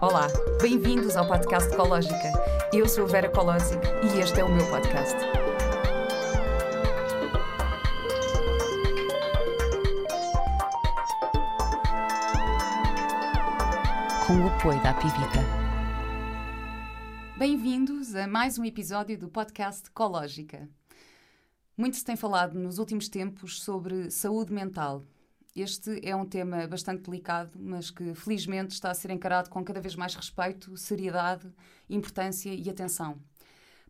Olá, bem-vindos ao podcast Ecológica. Eu sou a Vera Colosic e este é o meu podcast. Com o apoio da Pivita. Bem-vindos a mais um episódio do podcast Ecológica. Muito se tem falado nos últimos tempos sobre saúde mental este é um tema bastante delicado, mas que felizmente está a ser encarado com cada vez mais respeito, seriedade, importância e atenção.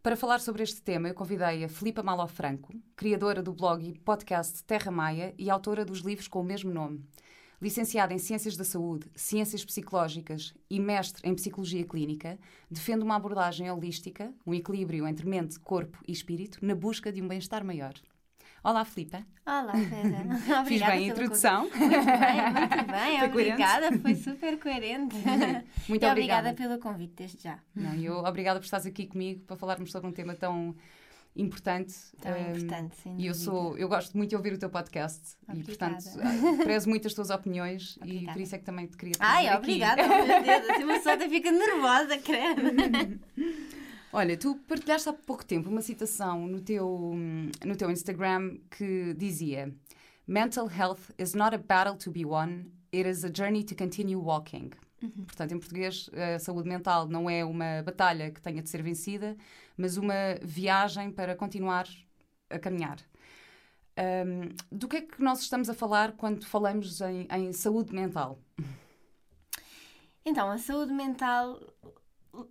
Para falar sobre este tema, eu convidei a Filipa Malofranco, criadora do blog e podcast Terra Maia e autora dos livros com o mesmo nome. Licenciada em Ciências da Saúde, Ciências Psicológicas e mestre em Psicologia Clínica, defende uma abordagem holística, um equilíbrio entre mente, corpo e espírito, na busca de um bem-estar maior. Olá, Filipa. Olá, Vera. Fiz bem a introdução. Muito bem, muito bem. Foi obrigada, coerente? foi super coerente. Muito e obrigada. obrigada pelo convite desde já. Não, eu, obrigada por estares aqui comigo para falarmos sobre um tema tão importante. Tão um, importante, sim. E eu sou, eu gosto muito de ouvir o teu podcast obrigada. e, portanto, prezo muito as tuas opiniões obrigada. e por isso é que também te queria Ai, aqui. obrigada, meu Deus, assim uma pessoa fica nervosa, credo. Olha, tu partilhaste há pouco tempo uma citação no teu, no teu Instagram que dizia: Mental health is not a battle to be won, it is a journey to continue walking. Uhum. Portanto, em português, a saúde mental não é uma batalha que tenha de ser vencida, mas uma viagem para continuar a caminhar. Um, do que é que nós estamos a falar quando falamos em, em saúde mental? Então, a saúde mental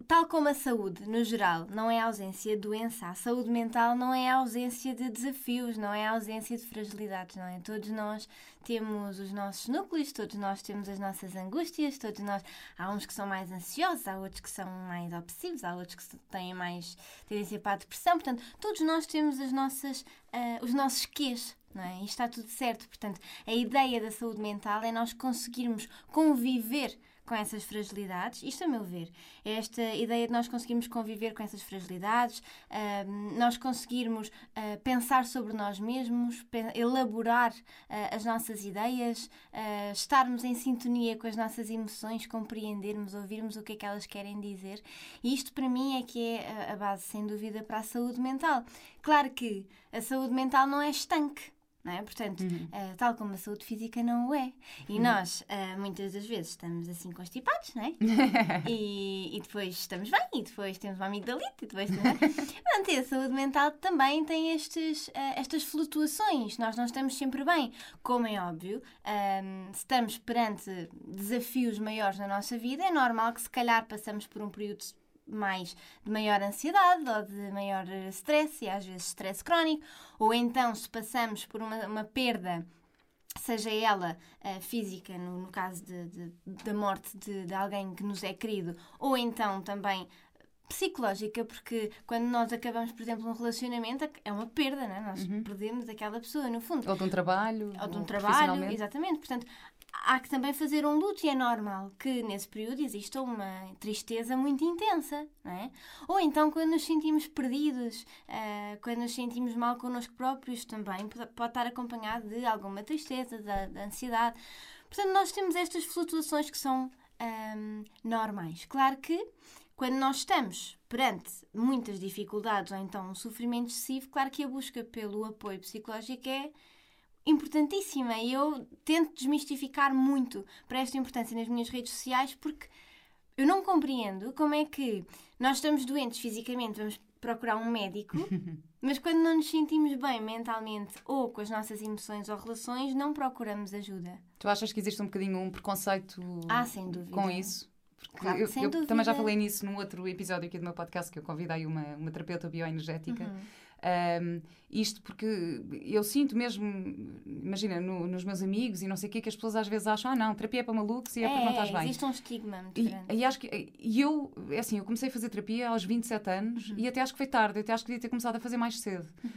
tal como a saúde, no geral, não é a ausência de doença, a saúde mental não é a ausência de desafios, não é a ausência de fragilidades, não é? Todos nós temos os nossos núcleos, todos nós temos as nossas angústias, todos nós. Há uns que são mais ansiosos, há outros que são mais obsessivos, há outros que têm mais tendência para a depressão. Portanto, todos nós temos as nossas, uh, os nossos quês. Não é? E está tudo certo. Portanto, a ideia da saúde mental é nós conseguirmos conviver com essas fragilidades, isto a meu ver, é esta ideia de nós conseguirmos conviver com essas fragilidades, uh, nós conseguirmos uh, pensar sobre nós mesmos, elaborar uh, as nossas ideias, estarmos em sintonia com as nossas emoções, compreendermos, ouvirmos o que é que elas querem dizer. E isto para mim é que é a base, sem dúvida, para a saúde mental. Claro que a saúde mental não é estanque. Não é? Portanto, uhum. uh, tal como a saúde física não o é. E uhum. nós, uh, muitas das vezes, estamos assim constipados, não é? e, e, depois estamos bem, e depois temos uma amigdalite, e depois Portanto, a saúde mental também tem estes, uh, estas flutuações. Nós não estamos sempre bem. Como é óbvio, um, se estamos perante desafios maiores na nossa vida, é normal que se calhar passamos por um período mais de maior ansiedade ou de maior stress, e às vezes stress crónico, ou então se passamos por uma, uma perda seja ela uh, física, no, no caso de, de, da morte de, de, alguém que nos é querido, ou então também psicológica, porque quando nós acabamos, por exemplo, um relacionamento, é uma perda, não é? Nós uhum. perdemos aquela pessoa, no fundo. Ou de um trabalho. Ou de um trabalho, exatamente. Portanto, há que também fazer um luto e é normal que nesse período exista uma tristeza muito intensa, não é? Ou então quando nos sentimos perdidos, uh, quando nos sentimos mal connosco próprios também pode estar acompanhado de alguma tristeza, de ansiedade. Portanto, nós temos estas flutuações que são um, normais. Claro que quando nós estamos perante muitas dificuldades ou então um sofrimento excessivo, claro que a busca pelo apoio psicológico é importantíssima e eu tento desmistificar muito para esta importância nas minhas redes sociais porque eu não compreendo como é que nós estamos doentes fisicamente, vamos procurar um médico, mas quando não nos sentimos bem mentalmente ou com as nossas emoções ou relações, não procuramos ajuda. Tu achas que existe um bocadinho um preconceito ah, com isso? Claro, eu, sem eu dúvida. também já falei nisso num outro episódio aqui do meu podcast que eu convidei uma, uma terapeuta bioenergética. Uhum um, isto porque eu sinto mesmo, imagina, no, nos meus amigos e não sei o quê, que as pessoas às vezes acham, ah não, terapia é para malucos e é, é para não estás bem. Existe um estigma muito e, grande. E, acho que, e eu, é assim, eu comecei a fazer terapia aos 27 anos uhum. e até acho que foi tarde, até acho que devia ter começado a fazer mais cedo. Uhum.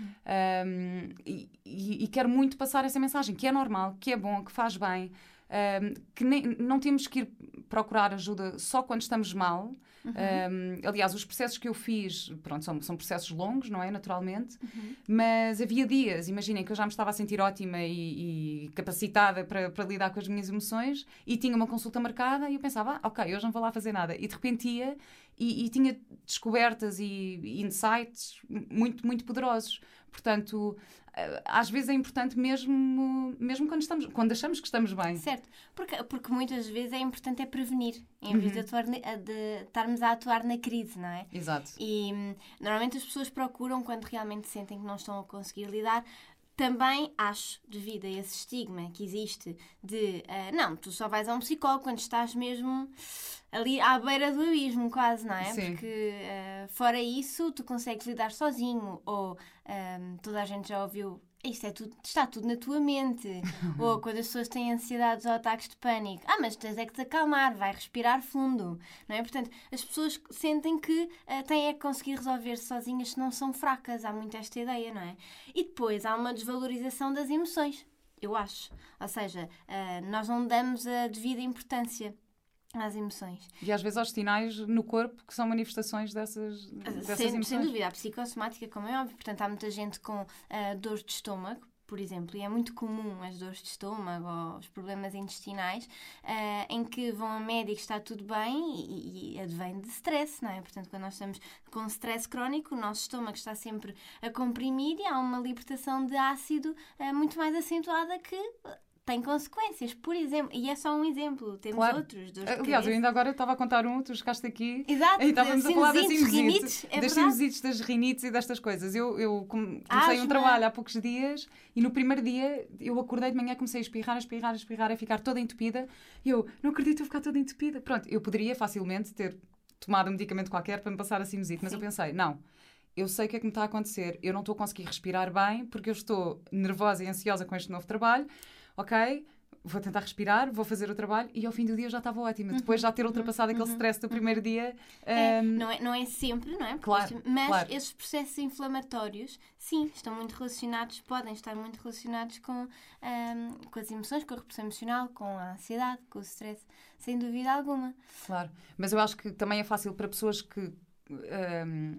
Um, e, e, e quero muito passar essa mensagem, que é normal, que é bom, que faz bem. Um, que nem, não temos que ir procurar ajuda só quando estamos mal. Uhum. Um, aliás, os processos que eu fiz, pronto, são, são processos longos, não é? Naturalmente. Uhum. Mas havia dias, imaginem, que eu já me estava a sentir ótima e, e capacitada para, para, lidar com as minhas emoções e tinha uma consulta marcada e eu pensava, ah, ok, hoje não vou lá fazer nada. E de repente ia e, e tinha descobertas e, e insights muito, muito poderosos. Portanto, eh, às vezes é importante mesmo, mesmo quando, estamos, quando achamos que estamos bem. Certo, porque, porque muitas vezes é importante é prevenir, em vez uhum. de, atuar, de estarmos a atuar na crise, não é? Exato. E hum, normalmente as pessoas procuram, quando realmente sentem que não estão a conseguir lidar, também acho, devido a esse estigma que existe de uh, não, tu só vais a um psicólogo quando estás mesmo ali à beira do abismo, quase, não é? Sim. Porque uh, fora isso, tu consegues lidar sozinho, ou um, ehm, toda a gente já ouviu isto é tudo, está tudo na tua mente. Ou quando as pessoas têm ansiedades ou ataques de pânico, ah, mas tens é que te acalmar, vai respirar fundo, não é? Portanto, as pessoas sentem que uh, têm é que conseguir resolver sozinhas se não são fracas, há muito esta ideia, não é? E depois há uma desvalorização das emoções, eu acho. Ou seja, uh, nós não damos a devida importância às emoções. E às vezes aos sinais no corpo que são manifestações dessas, dessas sem, emoções. Sem dúvida, a psicossomática, como é óbvio, portanto há muita gente com uh, dores de estômago, por exemplo, e é muito comum as dores de estômago ou os problemas intestinais, uh, em que vão a médico está tudo bem e, e advém de stress, não é? Portanto, quando nós estamos com stress crónico, o nosso estômago está sempre a comprimir e há uma libertação de ácido uh, muito mais acentuada que tem consequências. Por exemplo, e é só um exemplo, temos claro. outros. Dos Aliás, eu ainda agora estava a contar um, tu chegaste aqui Exato, e estávamos a falar das rinites, é das sinusites, das rinites e destas coisas. Eu, eu comecei um trabalho há poucos dias e no primeiro dia eu acordei de manhã, comecei a espirrar, a espirrar, a espirrar, a ficar toda entupida e eu não acredito eu ficar toda entupida. Pronto, eu poderia facilmente ter tomado um medicamento qualquer para me passar a sinusite, mas Sim. eu pensei, não eu sei o que é que me está a acontecer. Eu não estou a conseguir respirar bem porque eu estou nervosa e ansiosa com este novo trabalho. Ok? vou tentar respirar, vou fazer o trabalho e ao fim do dia já estava ótima. Uhum. Depois já ter ultrapassado uhum. aquele stress do primeiro dia. Um... É, não, é, não é sempre, não é? Claro, mas claro. esses processos inflamatórios, sim, estão muito relacionados, podem estar muito relacionados com, um, com as emoções, com a repressão emocional, com a ansiedade, com o stress, sem dúvida alguma. Claro, mas eu acho que também é fácil para pessoas que um,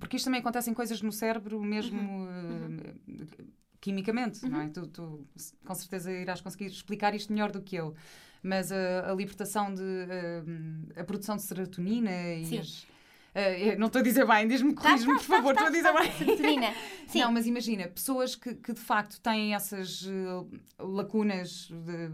porque isto também acontece em coisas no cérebro mesmo uhum. Uh, quimicamente, uhum. não é? Uhum. Tu, tu, com certeza irás conseguir explicar isto melhor do que eu. Mas a, a libertação de. A, a, produção de serotonina e Sim. as. Uh, não estou a dizer bem, diz-me, tá, corrige-me, tá, por favor, tá, estou a dizer bem. Sim. Não, mas imagina, pessoas que, que de facto têm essas uh, lacunas de,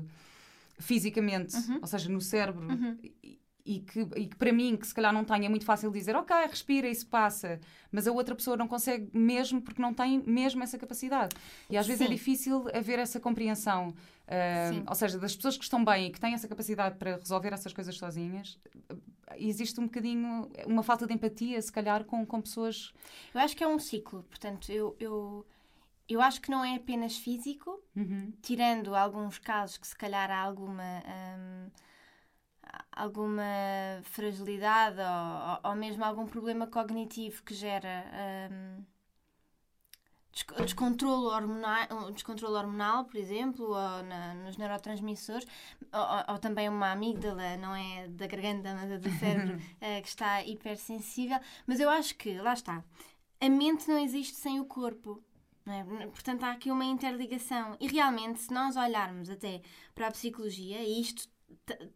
fisicamente, uhum. ou seja, no cérebro, uhum e que, e que para mim, que se calhar não tenha, é muito fácil dizer, ok, respira, isso passa, mas a outra pessoa não consegue mesmo porque não tem mesmo essa capacidade. E às vezes é Sim. difícil haver essa compreensão. Uh, ou seja, das pessoas que estão bem e que têm essa capacidade para resolver essas coisas sozinhas, existe um bocadinho, uma falta de empatia, se calhar, com, com pessoas. Eu acho que é um ciclo, portanto, eu. eu... Eu acho que não é apenas físico, uhum. tirando alguns casos que se calhar há alguma um, alguma fragilidade ou, ou, mesmo algum problema cognitivo que gera um, descontrolo hormonal, descontrolo hormonal, por exemplo, ou na, nos neurotransmissores, ou, ou, também uma amígdala, não é da garganta, mas do cérebro, uh, que está hipersensível. Mas eu acho que, lá está, a mente não existe sem o corpo. É? Portanto, há aqui uma interligação. E realmente, se nós olharmos até para a psicologia, e isto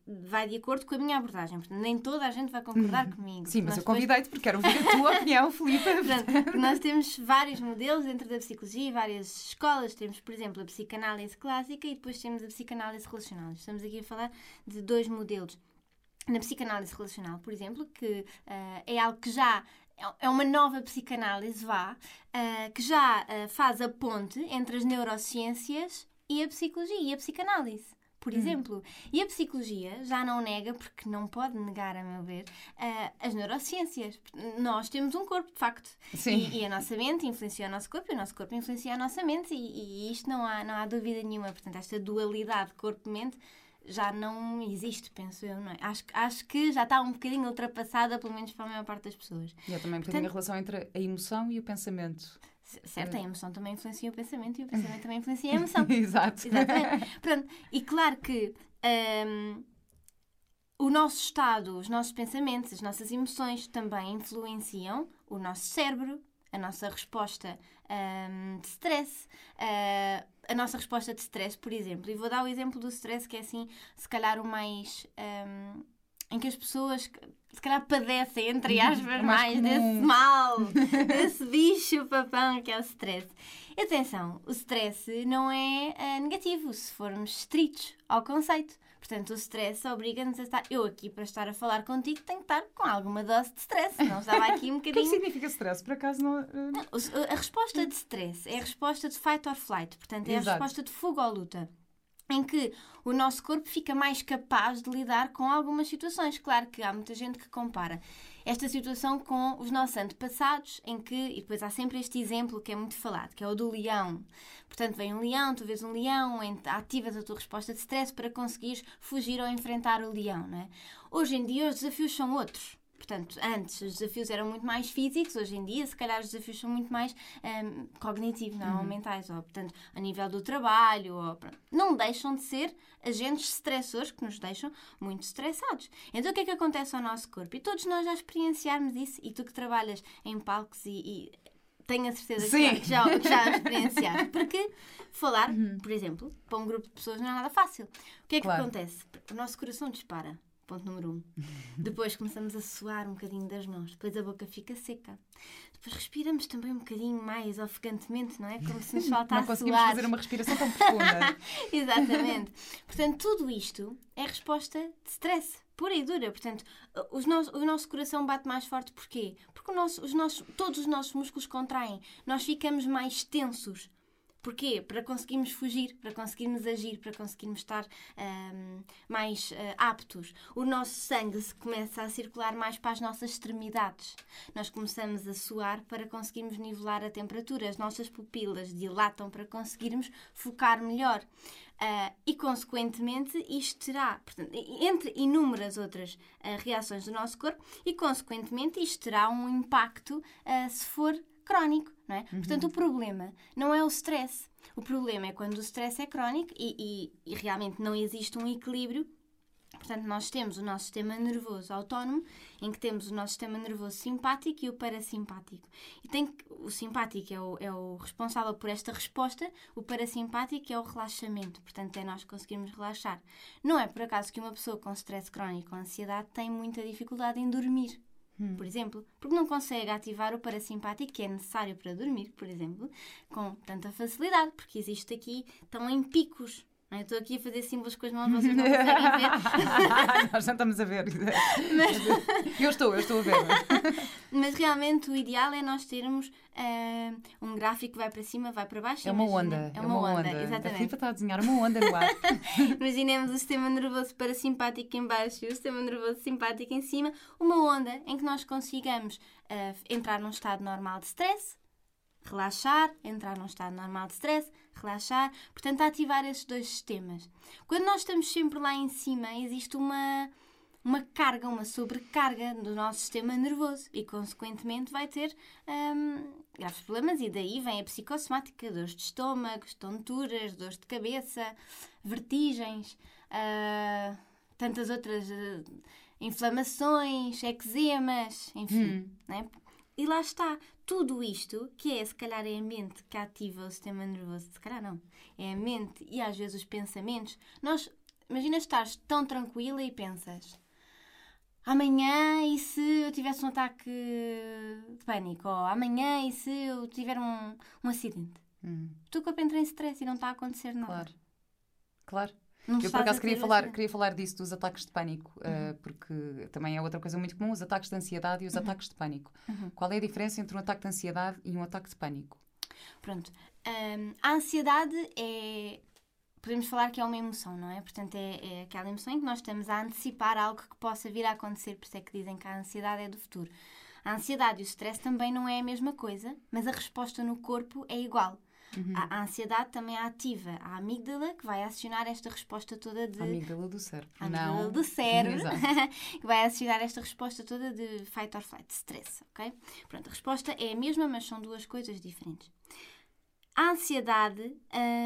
vai de acordo com a minha abordagem. Portanto, nem toda a gente vai concordar uhum. comigo. Sim, mas eu convidei-te porque quero ouvir a tua opinião, Filipe. Portanto, nós temos vários modelos dentro da psicologia, várias escolas. Temos, por exemplo, a psicanálise clássica e depois temos a psicanálise relacional. Estamos aqui a falar de dois modelos. Na psicanálise relacional, por exemplo, que uh, é algo que já é, é uma nova psicanálise, vá, uh, que já uh, faz a ponte entre as neurociências e a psicologia e a psicanálise por hum. exemplo. E a psicologia já não nega, porque não pode negar, a meu ver, uh, as neurociências. Nós temos um corpo, de facto. Sim. E, e, a nossa mente influencia o nosso corpo e o nosso corpo influencia a nossa mente, e, e isto não há, não há dúvida nenhuma. Portanto, esta dualidade corpo-mente já não existe, penso eu, não é? Acho, acho que já está um bocadinho ultrapassada, pelo menos para a maior parte das pessoas. E é também um bocadinho a relação entre a emoção e o pensamento. Certo, a emoção também influencia o pensamento e o pensamento também influencia a emoção. Exato. Exatamente. E claro que um, o nosso estado, os nossos pensamentos, as nossas emoções também influenciam o nosso cérebro, a nossa resposta um, de stress. Uh, a nossa resposta de stress, por exemplo. E vou dar o exemplo do stress que é assim, se calhar o mais. Um, em que as pessoas se calhar padecem, entre aspas, mais, mais desse mal, desse bicho papão que é o stress. E atenção, o stress não é uh, negativo se formos estritos ao conceito. Portanto, o stress obriga-nos a estar. Eu aqui, para estar a falar contigo, tenho que estar com alguma dose de stress. Não estava aqui um bocadinho. O que significa stress? Por acaso não. Uh... não a resposta de stress é a resposta de fight or flight. Portanto, é Exato. a resposta de fuga ou luta em que o nosso corpo fica mais capaz de lidar com algumas situações. Claro que há muita gente que compara esta situação com os nossos antepassados, em que, e depois há sempre este exemplo que é muito falado, que é o do leão. Portanto, vem um leão, tu vês um leão, ativas a tua resposta de stress para conseguires fugir ou enfrentar o leão. Não é? Hoje em dia os desafios são outros. Portanto, antes os desafios eram muito mais físicos, hoje em dia, se calhar, os desafios são muito mais um, cognitivos, não, uhum. ou mentais, ou, portanto, a nível do trabalho, ou, não deixam de ser agentes estressores que nos deixam muito estressados. Então, o que é que acontece ao nosso corpo? E todos nós já experienciarmos isso, e tu que trabalhas em palcos e, e tenho a certeza que já, já experienciaste. Porque falar, uhum. por exemplo, para um grupo de pessoas não é nada fácil. O que é que claro. acontece? O nosso coração dispara. Ponto número um. Depois começamos a suar um bocadinho das mãos, depois a boca fica seca. Depois respiramos também um bocadinho mais ofegantemente, não é? Como se nos faltasse Não conseguimos fazer uma respiração tão profunda. Exatamente. Portanto, tudo isto é resposta de stress, pura e dura. Portanto, os no o nosso coração bate mais forte porquê? Porque o nosso, os nossos, todos os nossos músculos contraem. Nós ficamos mais tensos. Porquê? Para conseguirmos fugir, para conseguirmos agir, para conseguirmos estar um, mais uh, aptos. O nosso sangue se começa a circular mais para as nossas extremidades. Nós começamos a suar para conseguirmos nivelar a temperatura. As nossas pupilas dilatam para conseguirmos focar melhor. Uh, e, consequentemente, isto terá, portanto, entre inúmeras outras uh, reações do nosso corpo, e, consequentemente, isto terá um impacto se for crónico, não é? Uhum. Portanto, o problema não é o stress. O problema é quando o stress é crónico e, e, e realmente não existe um equilíbrio Portanto, nós temos o nosso sistema nervoso autónomo, em que temos o nosso sistema nervoso simpático e o parasimpático. E tem que, o simpático é o, é o responsável por esta resposta, o parasimpático é o relaxamento. Portanto, é nós conseguirmos relaxar. Não é por acaso que uma pessoa com stress crónico ou ansiedade tem muita dificuldade em dormir. Hum. Por exemplo, porque não consegue ativar o parasimpático que é necessário para dormir, por exemplo, com tanta facilidade, porque existe aqui, estão em picos eu estou aqui a fazer símbolos com as mãos, vocês não conseguem ver. Nós já estamos a ver. Mas... Eu estou, eu estou a ver. Mas realmente o ideal é nós termos uh, um gráfico que vai para cima, vai para baixo. É uma onda. É uma, é uma onda, onda, exatamente. A Filipa está a desenhar uma onda no ar. Imaginemos o sistema nervoso parasimpático em baixo e o sistema nervoso simpático em cima. Uma onda em que nós consigamos uh, entrar num estado normal de stress, relaxar, entrar num estado normal de stress, relaxar, portanto, ativar esses dois sistemas. Quando nós estamos sempre lá em cima, existe uma, uma carga, uma sobrecarga do nosso sistema nervoso e, consequentemente, vai ter hum, graves problemas. E daí vem a psicossomática, dores de estômago, tonturas, dores de cabeça, vertigens, uh, tantas outras uh, inflamações, eczemas, enfim. Hum. Né? E lá está, tudo isto, que é se calhar é a mente que ativa o sistema nervoso, se calhar não, é a mente e às vezes os pensamentos. Nós, imagina estares tão tranquila e pensas amanhã e se eu tivesse um ataque de pânico, ou amanhã e se eu tiver um, um acidente. Hum. O teu corpo entra em stress e não está a acontecer nada. Claro. Claro. Não eu por acaso queria falar, queria falar disso, dos ataques de pânico, eh, uhum. uh, porque também é outra coisa muito comum, os ataques de ansiedade e os uhum. ataques de pânico. Uhum. Qual é a diferença entre um ataque de ansiedade e um ataque de pânico? Pronto. Um, a ansiedade é. Podemos falar que é uma emoção, não é? Portanto, é, é aquela emoção em que nós estamos a antecipar algo que possa vir a acontecer, por isso é que dizem que a ansiedade é do futuro. A ansiedade e o stress também não é a mesma coisa, mas a resposta no corpo é igual. Uhum. A, a, ansiedade também é ativa a amígdala, que vai acionar esta resposta toda de. A amígdala do cérebro. A amígdala Não... do cérebro, que vai acionar esta resposta toda de fight or flight, stress, ok? Pronto, a resposta é a mesma, mas são duas coisas diferentes. A ansiedade,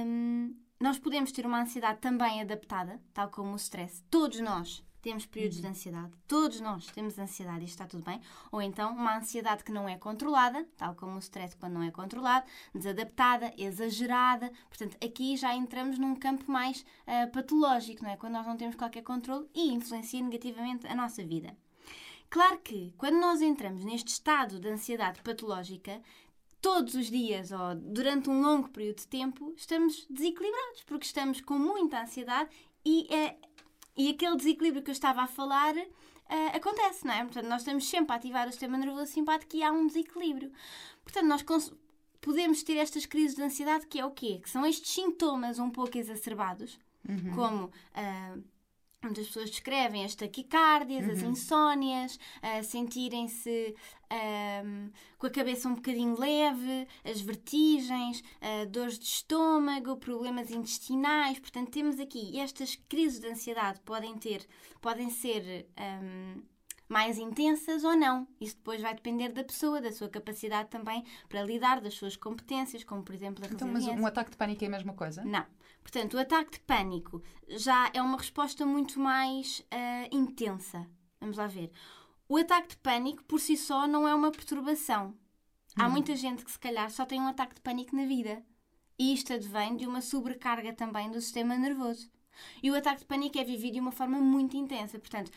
hum, nós podemos ter uma ansiedade também adaptada, tal como o stress. Todos nós temos períodos de ansiedade. Todos nós temos ansiedade e está tudo bem. Ou então uma ansiedade que não é controlada, tal como o stress quando não é controlado, desadaptada, exagerada. Portanto, aqui já entramos num campo mais uh, patológico, não é? Quando nós não temos qualquer controle e influencia negativamente a nossa vida. Claro que quando nós entramos neste estado de ansiedade patológica, todos os dias ou durante um longo período de tempo, estamos desequilibrados, porque estamos com muita ansiedade e, é, e aquele desequilíbrio que eu estava a falar uh, acontece, não é? Portanto, nós estamos sempre a ativar o sistema nervoso simpático e há um desequilíbrio. Portanto, nós podemos ter estas crises de ansiedade que é o quê? Que são estes sintomas um pouco exacerbados, uhum. como uh, Muitas pessoas descrevem as taquicardias, uhum. as insónias, uh, sentirem-se um, com a cabeça um bocadinho leve, as vertigens, uh, dores de estômago, problemas intestinais. Portanto, temos aqui estas crises de ansiedade podem ter, podem ser um, mais intensas ou não. Isso depois vai depender da pessoa, da sua capacidade também para lidar, das suas competências, como por exemplo a então. Mas um ataque de pânico é a mesma coisa? Não. Portanto, o ataque de pânico já é uma resposta muito mais uh, intensa. Vamos lá ver. O ataque de pânico, por si só, não é uma perturbação. Há hum. muita gente que, se calhar, só tem um ataque de pânico na vida. E isto advém de uma sobrecarga também do sistema nervoso. E o ataque de pânico é vivido de uma forma muito intensa. Portanto,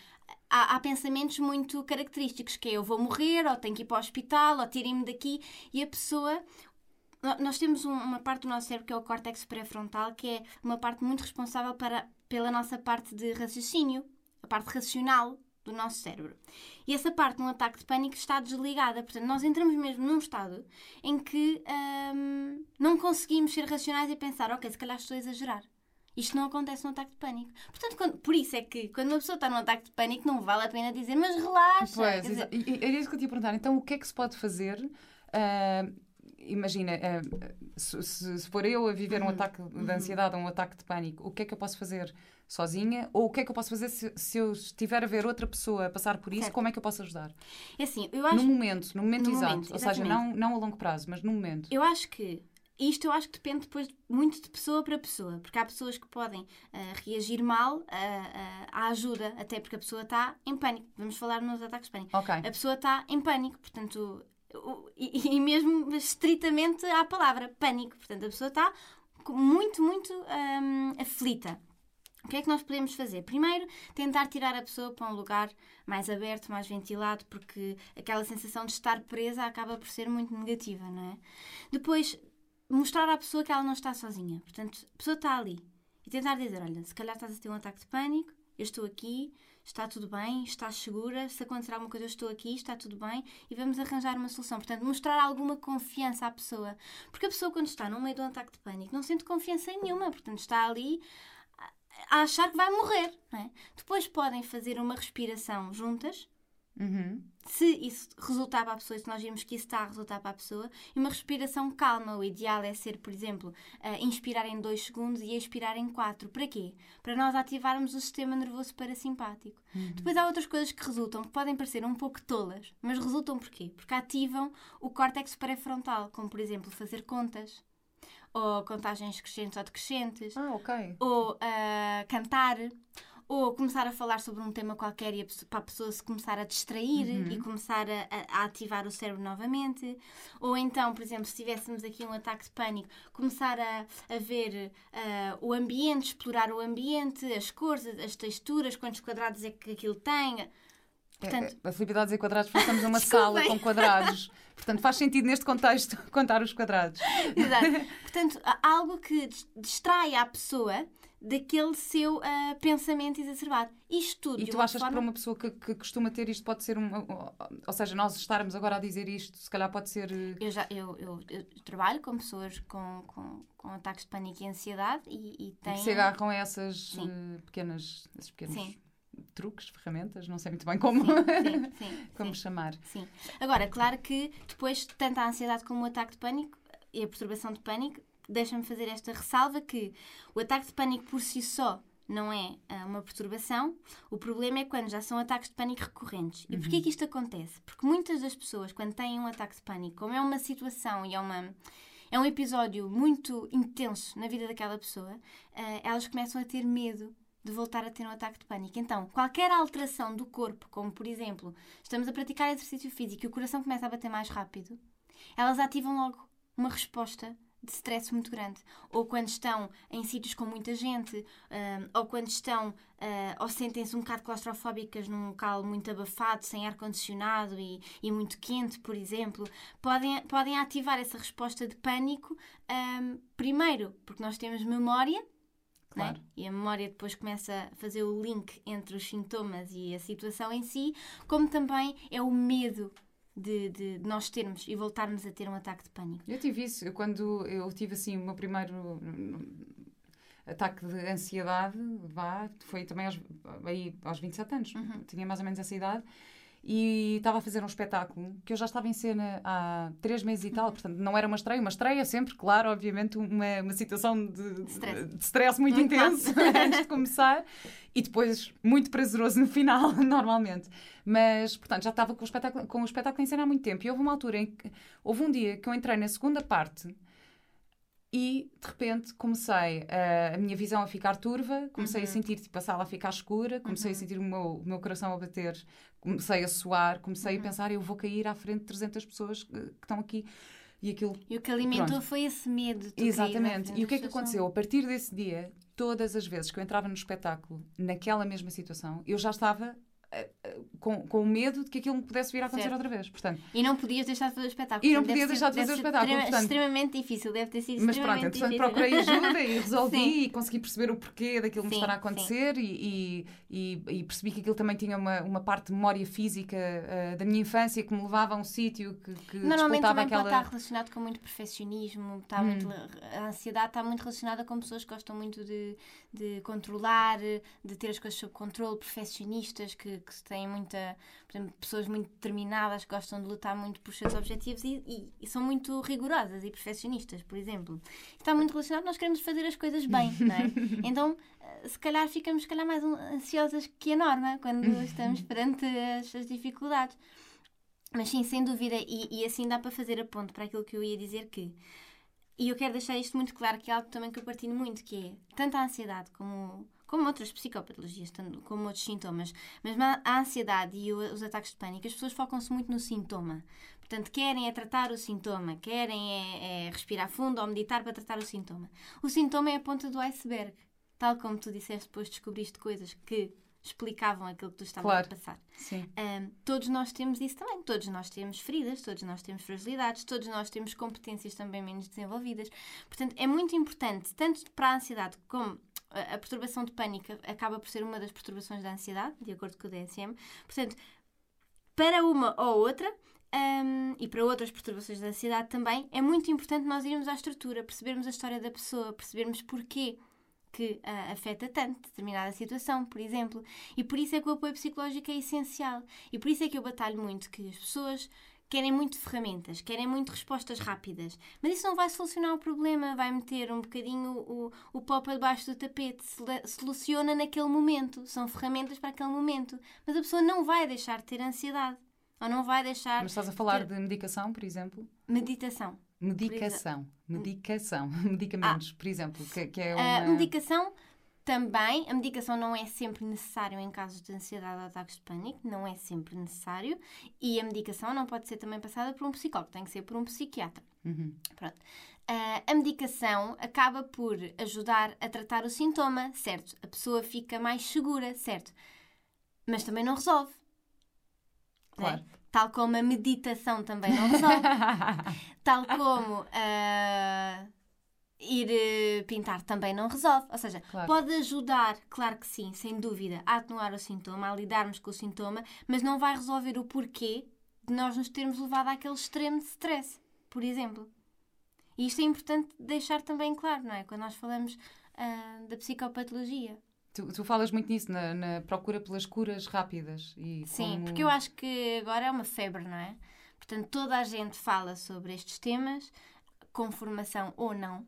há, há, pensamentos muito característicos, que é eu vou morrer, ou tenho que ir para o hospital, ou tirem-me daqui. E a pessoa, nós temos uma parte do nosso cérebro que é o córtex pré-frontal, que é uma parte muito responsável para, pela nossa parte de raciocínio, a parte racional do nosso cérebro. E essa parte, num ataque de pânico, está desligada. Portanto, nós entramos mesmo num estado em que hum, não conseguimos ser racionais e pensar, ok, se calhar estou a exagerar. Isto não acontece num ataque de pânico. Portanto, quando, por isso é que quando uma pessoa está num ataque de pânico, não vale a pena dizer, mas relaxa. Pois, dizer... era isso que eu te ia perguntar. Então, o que é que se pode fazer? Uh, imagina, uh, se, se, for eu a viver um uhum. ataque de uhum. ansiedade ou um ataque de pânico, o que é que eu posso fazer sozinha? Ou o que é que eu posso fazer se, se eu estiver a ver outra pessoa passar por isso? Certo. Como é que eu posso ajudar? É assim, eu acho... No momento, no momento no exato. Momento, ou seja, não, não a longo prazo, mas no momento. Eu acho que isto eu acho que depende depois muito de pessoa para pessoa, porque há pessoas que podem uh, reagir mal uh, uh, à ajuda, até porque a pessoa está em pânico. Vamos falar nos ataques de pânico. Okay. A pessoa está em pânico, portanto, e, e, mesmo estritamente à palavra pânico. Portanto, a pessoa está muito, muito um, aflita. O que é que nós podemos fazer? Primeiro, tentar tirar a pessoa para um lugar mais aberto, mais ventilado, porque aquela sensação de estar presa acaba por ser muito negativa, não é? Depois, mostrar à pessoa que ela não está sozinha. Portanto, a pessoa está ali. E tentar dizer: olha, se calhar estás a ter um ataque de pânico, eu estou aqui, está tudo bem, estás segura, se acontecer alguma coisa, eu estou aqui, está tudo bem e vamos arranjar uma solução. Portanto, mostrar alguma confiança à pessoa. Porque a pessoa, quando está no meio de um ataque de pânico, não sente confiança nenhuma, portanto, está ali a achar que vai morrer. É? Depois podem fazer uma respiração juntas Uhum. Se isso resultar para a pessoa, se nós vimos que isso está a resultar para a pessoa, e uma respiração calma. O ideal é ser, por exemplo, uh, inspirar em 2 segundos e expirar em 4. Para quê? Para nós ativarmos o sistema nervoso parasimpático. Uhum. Depois há outras coisas que resultam, que podem parecer um pouco tolas, mas resultam porquê? Porque ativam o córtex pré-frontal, como por exemplo fazer contas ou contagens crescentes ou decrescentes, ah, okay. ou uh, cantar, ou começar a falar sobre um tema qualquer e a pessoa, para a pessoa se começar a distrair uhum. e começar a, a, ativar o cérebro novamente. Ou então, por exemplo, se tivéssemos aqui um ataque de pânico, começar a, a ver uh, o ambiente, explorar o ambiente, as cores, as texturas, quantos quadrados é que aquilo tem. É, Portanto, é, a Filipe dizer quadrados, passamos uma sala com quadrados. Portanto, faz sentido neste contexto contar os quadrados. Exato. Portanto, algo que distrai a pessoa daquele seu uh, pensamento exacerbado. Isto tudo. E tu achas forma... que para uma pessoa que, que, costuma ter isto pode ser um. Ou seja, nós estarmos agora a dizer isto, se calhar pode ser. Eh, eu, já, eu, eu, eu trabalho com pessoas com, com, com, ataques de pânico e ansiedade e, e têm. E se agarram a essas uh, pequenas. Esses pequenos... Sim truques, ferramentas, não sei muito bem como, sim, sim, sim, como chamar. Sim. Agora, claro que depois, tanto a ansiedade como o ataque de pânico e a perturbação de pânico deixa-me fazer esta ressalva que o ataque de pânico por si só não é uh, uma perturbação. O problema é quando já são ataques de pânico recorrentes. E porquê uhum. que isto acontece? Porque muitas das pessoas, quando têm um ataque de pânico, como é uma situação e é uma é um episódio muito intenso na vida daquela pessoa, uh, elas começam a ter medo de voltar a ter um ataque de pânico. Então, qualquer alteração do corpo, como por exemplo, estamos a praticar exercício físico e o coração começa a bater mais rápido, elas ativam logo uma resposta de stress muito grande. Ou quando estão em sítios com muita gente, uh, ou quando estão, uh, ou sentem-se um bocado claustrofóbicas num local muito abafado, sem ar-condicionado e, e, muito quente, por exemplo, podem, podem ativar essa resposta de pânico, um, primeiro, porque nós temos memória, né? Claro. Né? E a memória depois começa a fazer o link entre os sintomas e a situação em si, como também é o medo de, de, nós termos e voltarmos a ter um ataque de pânico. Eu tive isso. Eu, quando eu tive assim o meu primeiro ataque de ansiedade, vá, foi também aos, aí, aos 27 anos. Uhum. Tinha mais ou menos essa idade e estava a fazer um espetáculo que eu já estava em cena há três meses e tal, portanto não era uma estreia, uma estreia sempre, claro, obviamente, uma, uma situação de, stress. de stress muito, muito intenso antes de começar. E depois muito prazeroso no final, normalmente. Mas, portanto, já estava com o, espetáculo, com o espetáculo em cena há muito tempo. E houve uma altura em que houve um dia que eu entrei na segunda parte e de repente comecei a, a minha visão a ficar turva, comecei uhum. a sentir tipo, a sala a ficar escura, comecei uhum. a sentir o meu, o meu coração a bater, comecei a suar, comecei uhum. a pensar eu vou cair à frente de 300 pessoas que, que estão aqui. E, aquilo, e o que alimentou pronto. foi esse medo. De Exatamente. E o que é que aconteceu? A partir desse dia, todas as vezes que eu entrava no espetáculo, naquela mesma situação, eu já estava com, com medo de que aquilo me pudesse vir a acontecer certo. outra vez. Portanto, e não podias deixar de fazer o espetáculo. E não podia deixar de fazer o espetáculo. Extrema, portanto, extremamente difícil, deve ter sido Mas pronto, entretanto procurei ajuda e resolvi sim. e consegui perceber o porquê daquilo sim, me estar a acontecer e, e, e, percebi que aquilo também tinha uma, uma parte de memória física uh, da minha infância que me levava a um sítio que, que Normalmente também aquela... pode estar relacionado com muito perfeccionismo, está hum. muito, a ansiedade está muito relacionada com pessoas que gostam muito de, de controlar, de ter as coisas sob controle, perfeccionistas que, que têm muita por exemplo, pessoas muito determinadas que gostam de lutar muito por seus objetivos e, e, e, são muito rigorosas e perfeccionistas, por exemplo. Está muito relacionado, nós queremos fazer as coisas bem, não é? Então, eh, se calhar ficamos se calhar mais ansiosas que a norma quando estamos perante as, as dificuldades. Mas sim, sem dúvida, e, e assim dá para fazer a ponto para aquilo que eu ia dizer que e eu quero deixar isto muito claro, que é algo também que eu partilho muito, que é tanto a ansiedade como como outras psicopatologias, como outros sintomas. Mas a ansiedade e os ataques de pânico, as pessoas focam-se muito no sintoma. Portanto, querem é tratar o sintoma, querem é, é, respirar fundo ou meditar para tratar o sintoma. O sintoma é a ponta do iceberg. Tal como tu disseste, depois descobriste coisas que explicavam aquilo que tu estavas claro. a passar. Sim. Um, todos nós temos isso também. Todos nós temos feridas, todos nós temos fragilidades, todos nós temos competências também menos desenvolvidas. Portanto, é muito importante, tanto para a ansiedade como a perturbação de pânico acaba por ser uma das perturbações da ansiedade, de acordo com o DSM. Portanto, para uma ou outra, um, e para outras perturbações da ansiedade também, é muito importante nós irmos à estrutura, percebermos a história da pessoa, percebermos porquê que uh, afeta tanto determinada situação, por exemplo. E por isso é que o apoio psicológico é essencial. E por isso é que eu batalho muito que as pessoas querem muito ferramentas, querem muito respostas rápidas. Mas isso não vai solucionar o problema, vai meter um bocadinho o, o pó para debaixo do tapete, soluciona naquele momento. São ferramentas para aquele momento. Mas a pessoa não vai deixar de ter ansiedade. Ou não vai deixar. Mas estás a falar de, ter... de medicação, por exemplo? Meditação. Medicação. Medicação. Medicamentos, ah, por exemplo. Que, que é uma... A medicação também, a medicação não é sempre necessária em casos de ansiedade ou ataques de pânico, não é sempre necessário. E a medicação não pode ser também passada por um psicólogo, tem que ser por um psiquiatra. Uhum. Pronto. Uh, a medicação acaba por ajudar a tratar o sintoma, certo? A pessoa fica mais segura, certo? Mas também não resolve. Claro. Né? Tal como a meditação também não resolve. Tal como. Uh, ir uh, pintar também não resolve. Ou seja, claro. pode ajudar, claro que sim, sem dúvida, a atenuar o sintoma, a lidarmos com o sintoma, mas não vai resolver o porquê de nós nos termos levado àquele extremo de stress, por exemplo. E isto é importante deixar também claro, não é? Quando nós falamos uh, da psicopatologia. Tu, tu, falas muito nisso, na, na, procura pelas curas rápidas. E Sim, como... porque eu acho que agora é uma febre, não é? Portanto, toda a gente fala sobre estes temas, com formação ou não,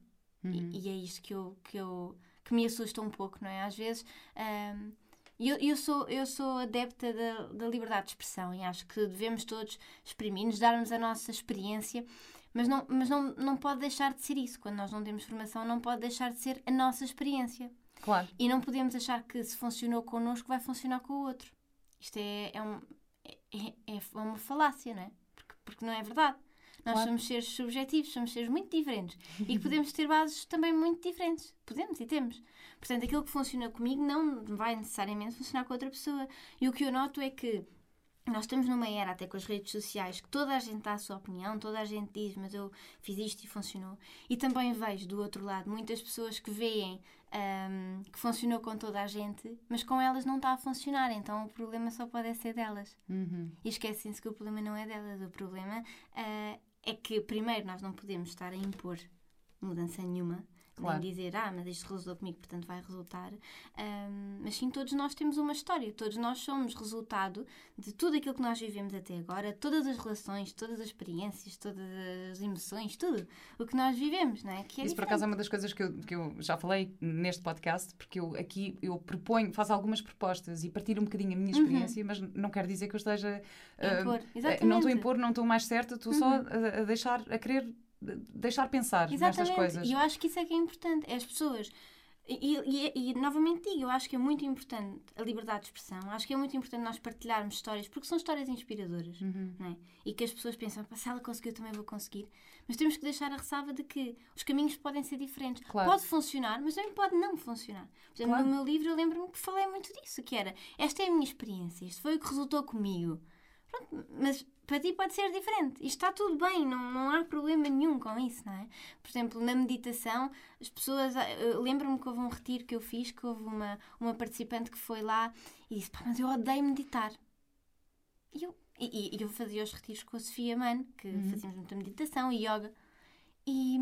Uhum. E, e, é isto que, eu, que, eu, que me assusta um pouco, não é? Às vezes. Um, eu, eu, sou, eu sou adepta da, da liberdade de expressão e acho que devemos todos exprimir-nos, darmos a nossa experiência, mas, não, mas não, não pode deixar de ser isso. Quando nós não temos formação, não pode deixar de ser a nossa experiência. Claro. E não podemos achar que se funcionou connosco vai funcionar com o outro. Isto é, é, um, é, é, é uma falácia, não é? Porque, porque não é verdade. Nós Claro. somos seres subjetivos, somos seres muito diferentes e que podemos ter bases também muito diferentes. Podemos e temos. Portanto, aquilo que funciona comigo não vai necessariamente funcionar com outra pessoa. E o que eu noto é que nós estamos numa era, até com as redes sociais, que toda a gente dá a sua opinião, toda a gente diz, mas eu fiz isto e funcionou. E também vejo do outro lado muitas pessoas que veem ahm, que funcionou com toda a gente, mas com elas não está a funcionar, então o problema só pode é ser delas. Uhum. E esquecem-se que o problema não é delas, o problema ah, é que, primeiro, nós não podemos estar a impor mudança nenhuma. Claro. Nem dizer, ah, mas isto resultou comigo, portanto vai resultar. Ahm, mas sim, todos nós temos uma história, todos nós somos resultado de tudo aquilo que nós vivemos até agora, todas as relações, todas as experiências, todas as emoções, tudo o que nós vivemos, não é? Que é Isso por diferente. acaso é uma das coisas que eu, que eu já falei neste podcast, porque eu aqui eu proponho, faço algumas propostas e partilho um bocadinho a minha experiência, mas não quer dizer que eu esteja. Ah, impor, eh, exatamente. não estou a impor, não estou mais certa, estou só a, a deixar, a querer deixar pensar nestas Exatamente. coisas. E eu acho que isso é que é importante. É as pessoas. E, e- e- novamente digo, eu acho que é muito importante a liberdade de expressão. Acho que é muito importante nós partilharmos histórias, porque são histórias inspiradoras. Uhum. Não é? E que as pessoas pensam, "Pá, se ela conseguiu, também vou conseguir. Mas temos que deixar a ressalva de que os caminhos podem ser diferentes. Claro. Pode funcionar, mas também pode não funcionar. Por exemplo, Claro. no meu livro eu lembro-me que falei muito disso, que era, esta é a minha experiência, isto foi o que resultou comigo. Pronto, mas para ti pode ser diferente. Isto está tudo bem, não, não há problema nenhum com isso, não é? Por exemplo, na meditação, as pessoas. eu Lembro-me que houve um retiro que eu fiz, que houve uma, uma participante que foi lá e disse: pá, mas eu odeio meditar. E eu, e, e eu fazia os retiros com a Sofia Mano, que fazíamos muita meditação e yoga. E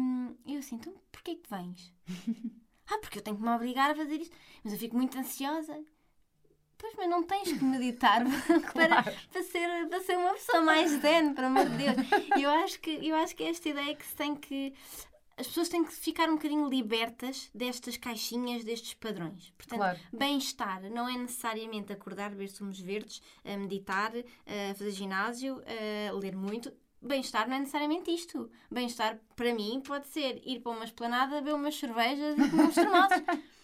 eu assim, então porquê que vens? ah, porque eu tenho que me obrigar a fazer isto. Mas eu fico muito ansiosa. Pois, mas não tens que meditar para, para, ser, para ser uma pessoa mais zen, pelo amor de Deus. Eu acho que, eu acho que é esta ideia que se tem que. As pessoas têm que ficar um bocadinho libertas destas caixinhas, destes padrões. Portanto, Claro. bem-estar não é necessariamente acordar, beber sumos verdes, meditar, fazer ginásio, ler muito. Bem-estar não é necessariamente isto. Bem-estar, para mim, pode ser ir para uma esplanada, beber umas cervejas e comer uns termossos.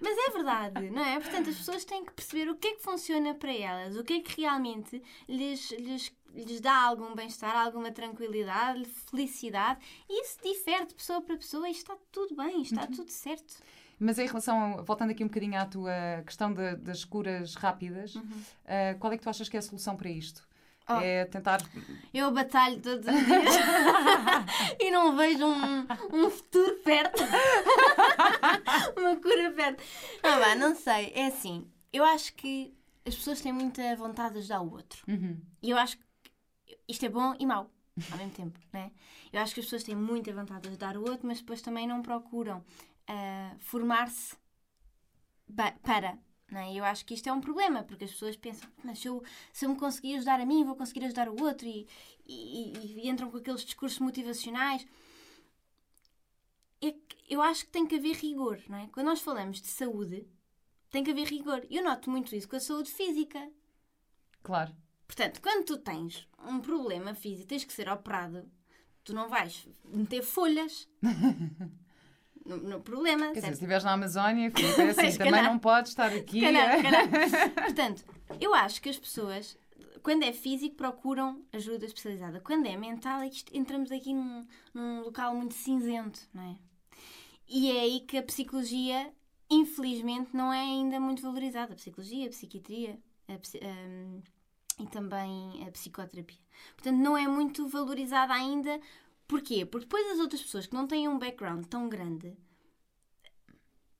Mas é verdade, não é? Portanto, as pessoas têm que perceber o que é que funciona para elas, o que é que realmente lhes, lhes, lhes dá algum bem-estar, alguma tranquilidade, felicidade. E isso difere de pessoa para pessoa e está tudo bem, está tudo certo. Mas em relação, voltando aqui um bocadinho à tua questão da- das curas rápidas, ah, qual é que tu achas que é a solução para isto? Oh. É tentar. Eu batalho todos os dias e não vejo um, um futuro perto. Uma cura perto. Não, sei. É assim, eu acho que as pessoas têm muita vontade de ajudar o outro. Uhum. E eu acho que isto é bom e mau ao mesmo tempo, né? Eu acho que as pessoas têm muita vontade de ajudar o outro, mas depois também não procuram ah, formar-se ba- para. Né? Eu acho que isto é um problema, porque as pessoas pensam, mas se eu, se eu me conseguir ajudar a mim, vou conseguir ajudar o outro, e, e- e- e entram com aqueles discursos motivacionais. É eu acho que tem que haver rigor, não é? Quando nós falamos de saúde, tem que haver rigor. Eu noto muito isso com a saúde física. Claro. Portanto, quando tu tens um problema físico, tens que ser operado, tu não vais meter folhas no, no problema. Quer dizer, certo? se estiveres na Amazónia, Filipe, é assim, Pois, também calhar. não podes estar aqui. Calhar, calhar. Portanto, eu acho que as pessoas, quando é físico, procuram ajuda especializada. Quando é mental, é que isto- entramos aqui num, num local muito cinzento, não é? E é aí que a psicologia, infelizmente, não é ainda muito valorizada. A psicologia, a psiquiatria a hum, e também a psicoterapia. Portanto, não é muito valorizada ainda. Porquê? Porque depois as outras pessoas que não têm um background tão grande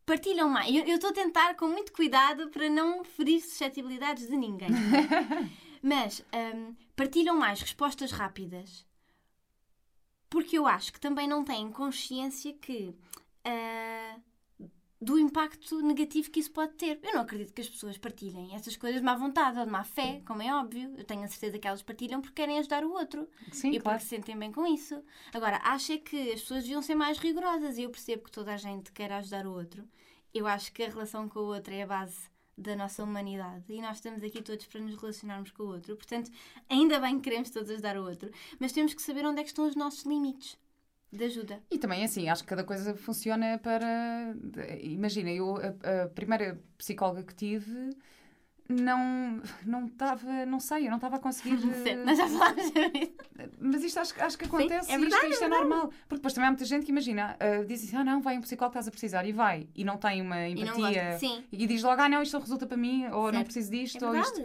partilham mais. Eu estou a tentar com muito cuidado para não ferir suscetibilidades de ninguém. Mas hum, partilham mais respostas rápidas porque eu acho que também não têm consciência que ah, do impacto negativo que isso pode ter. Eu não acredito que as pessoas partilhem essas coisas de má vontade ou de má fé, como é óbvio. Eu tenho a certeza que elas partilham porque querem ajudar o outro Sim, e claro. porque se sentem bem com isso. Agora, acho é que as pessoas deviam ser mais rigorosas e eu percebo que toda a gente quer ajudar o outro. Eu acho que a relação com o outro é a base da nossa humanidade e nós estamos aqui todos para nos relacionarmos com o outro. Portanto, ainda bem que queremos todos ajudar o outro, mas temos que saber onde é que estão os nossos limites. De ajuda. E também, assim, acho que cada coisa funciona para. Imagina, eu, a, a primeira psicóloga que tive não não estava, não sei, eu não estava a conseguir. Nós já falámos. Mas isto acho, acho que acontece Sim, é e verdade, isto, isto é é, verdade. normal. Porque depois também há muita gente que imagina, uh, diz assim: ah, não, vai um psicólogo que estás a precisar e vai, e não tem uma E não empatia. Sim. E diz logo, ah, não, isto não resulta para mim, ou não Certo. preciso disto, É ou isto.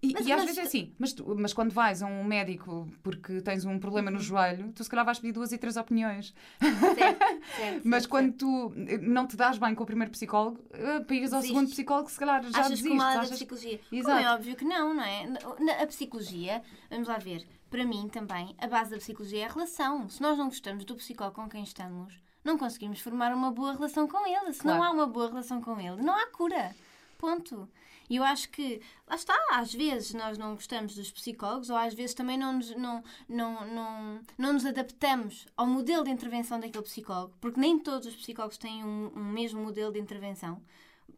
E, Mas- e às mas vezes é assim, mas, tu- mas quando vais a um médico porque tens um problema Uhum. no joelho, tu se calhar vais pedir duas e três opiniões. Certo, certo, Mas certo, quando tu não te dás bem com o primeiro psicólogo, eh, para ires ao segundo psicólogo, se calhar já achas desistes. o mal é da achas- psicologia? Como Exato. é óbvio que não, não é? Na- A psicologia, vamos lá ver, para mim também, a base da psicologia é a relação. Se nós não gostamos do psicólogo com quem estamos, não conseguimos formar uma boa relação com ele. Se não Claro. há uma boa relação com ele, não há cura. Ponto. E eu acho que, lá está, às vezes nós não gostamos dos psicólogos ou às vezes também não nos, não, não, não, não nos adaptamos ao modelo de intervenção daquele psicólogo, porque nem todos os psicólogos têm um, um mesmo modelo de intervenção.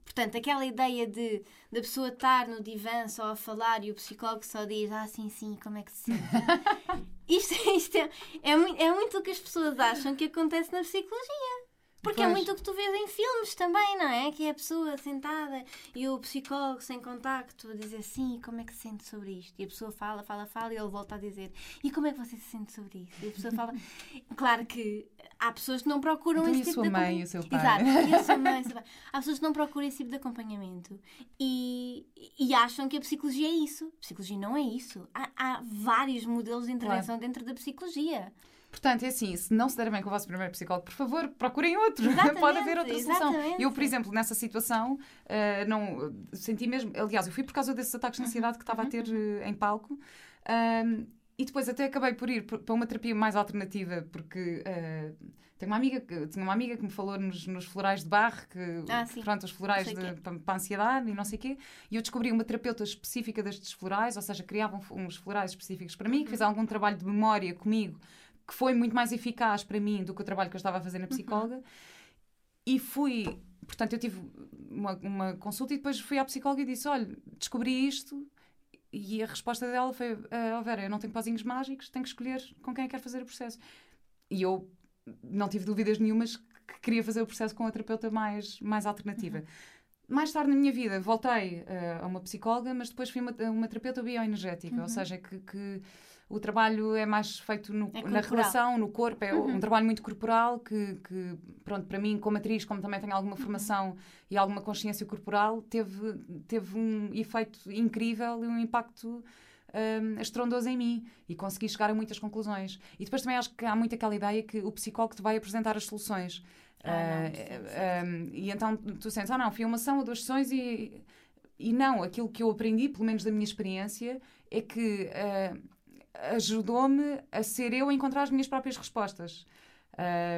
Portanto, aquela ideia de da pessoa estar no divã só a falar e o psicólogo só diz ah, sim, sim, como é que se sente? isto isto é, é, muito, é muito o que as pessoas acham que acontece na psicologia. Porque é Pois. muito o que tu vês em filmes também, não é? Que é a pessoa sentada e o psicólogo sem contacto a dizer sim, como é que se sente sobre isto? E a pessoa fala, fala, fala e ele volta a dizer e como é que você se sente sobre isso? E a pessoa fala. Claro que há pessoas que não procuram Então, e esse a tipo sua de mãe acompanha- e o seu pai? Exato, e a sua mãe, e o seu pai. Há pessoas que não procuram esse tipo de acompanhamento e, e acham que a psicologia é isso. A psicologia não é isso. Há, há vários modelos de intervenção dentro da psicologia. Portanto, é assim, se não se der bem com o vosso primeiro psicólogo, por favor, procurem outro. Exatamente, Pode haver outra solução. exatamente. Eu, por exemplo, nessa situação, eh, não senti mesmo. Aliás, eu fui por causa desses ataques de ansiedade que estava a ter eh, em palco. E depois até acabei por ir para uma terapia mais alternativa, porque eh, tenho uma amiga, que- tinha uma amiga que me falou nos, nos florais de barro, que, Ah, sim. pronto, os florais de- que é. para, para a ansiedade e não sei o quê, e eu descobri uma terapeuta específica destes florais, ou seja, criavam uns florais específicos para mim, que fez algum trabalho de memória comigo, que foi muito mais eficaz para mim do que o trabalho que eu estava a fazer na psicóloga. E fui, portanto, eu tive uma, uma consulta e depois fui à psicóloga e disse: Olha, descobri isto. E a resposta dela foi: oh Vera, eu não tenho pozinhos mágicos, tenho que escolher com quem é que quero fazer o processo. E eu não tive dúvidas nenhumas que queria fazer o processo com a terapeuta mais, mais alternativa. Mais tarde na minha vida voltei ah, a uma psicóloga, mas depois fui uma, uma terapeuta bioenergética, ou seja, que, que o trabalho é mais feito no- É na relação, no corpo, é um trabalho muito corporal que, que, pronto, para mim, como atriz, como também tenho alguma formação e alguma consciência corporal, teve, teve um efeito incrível e um impacto hum, estrondoso em mim e consegui chegar a muitas conclusões. E depois também acho que há muito aquela ideia que o psicólogo te vai apresentar as soluções. Ah, não, Ah, um, e então tu sentes, ah não, fui uma ação ou duas sessões e, e não, aquilo que eu aprendi, pelo menos da minha experiência, é que ah, ajudou-me a ser eu a encontrar as minhas próprias respostas.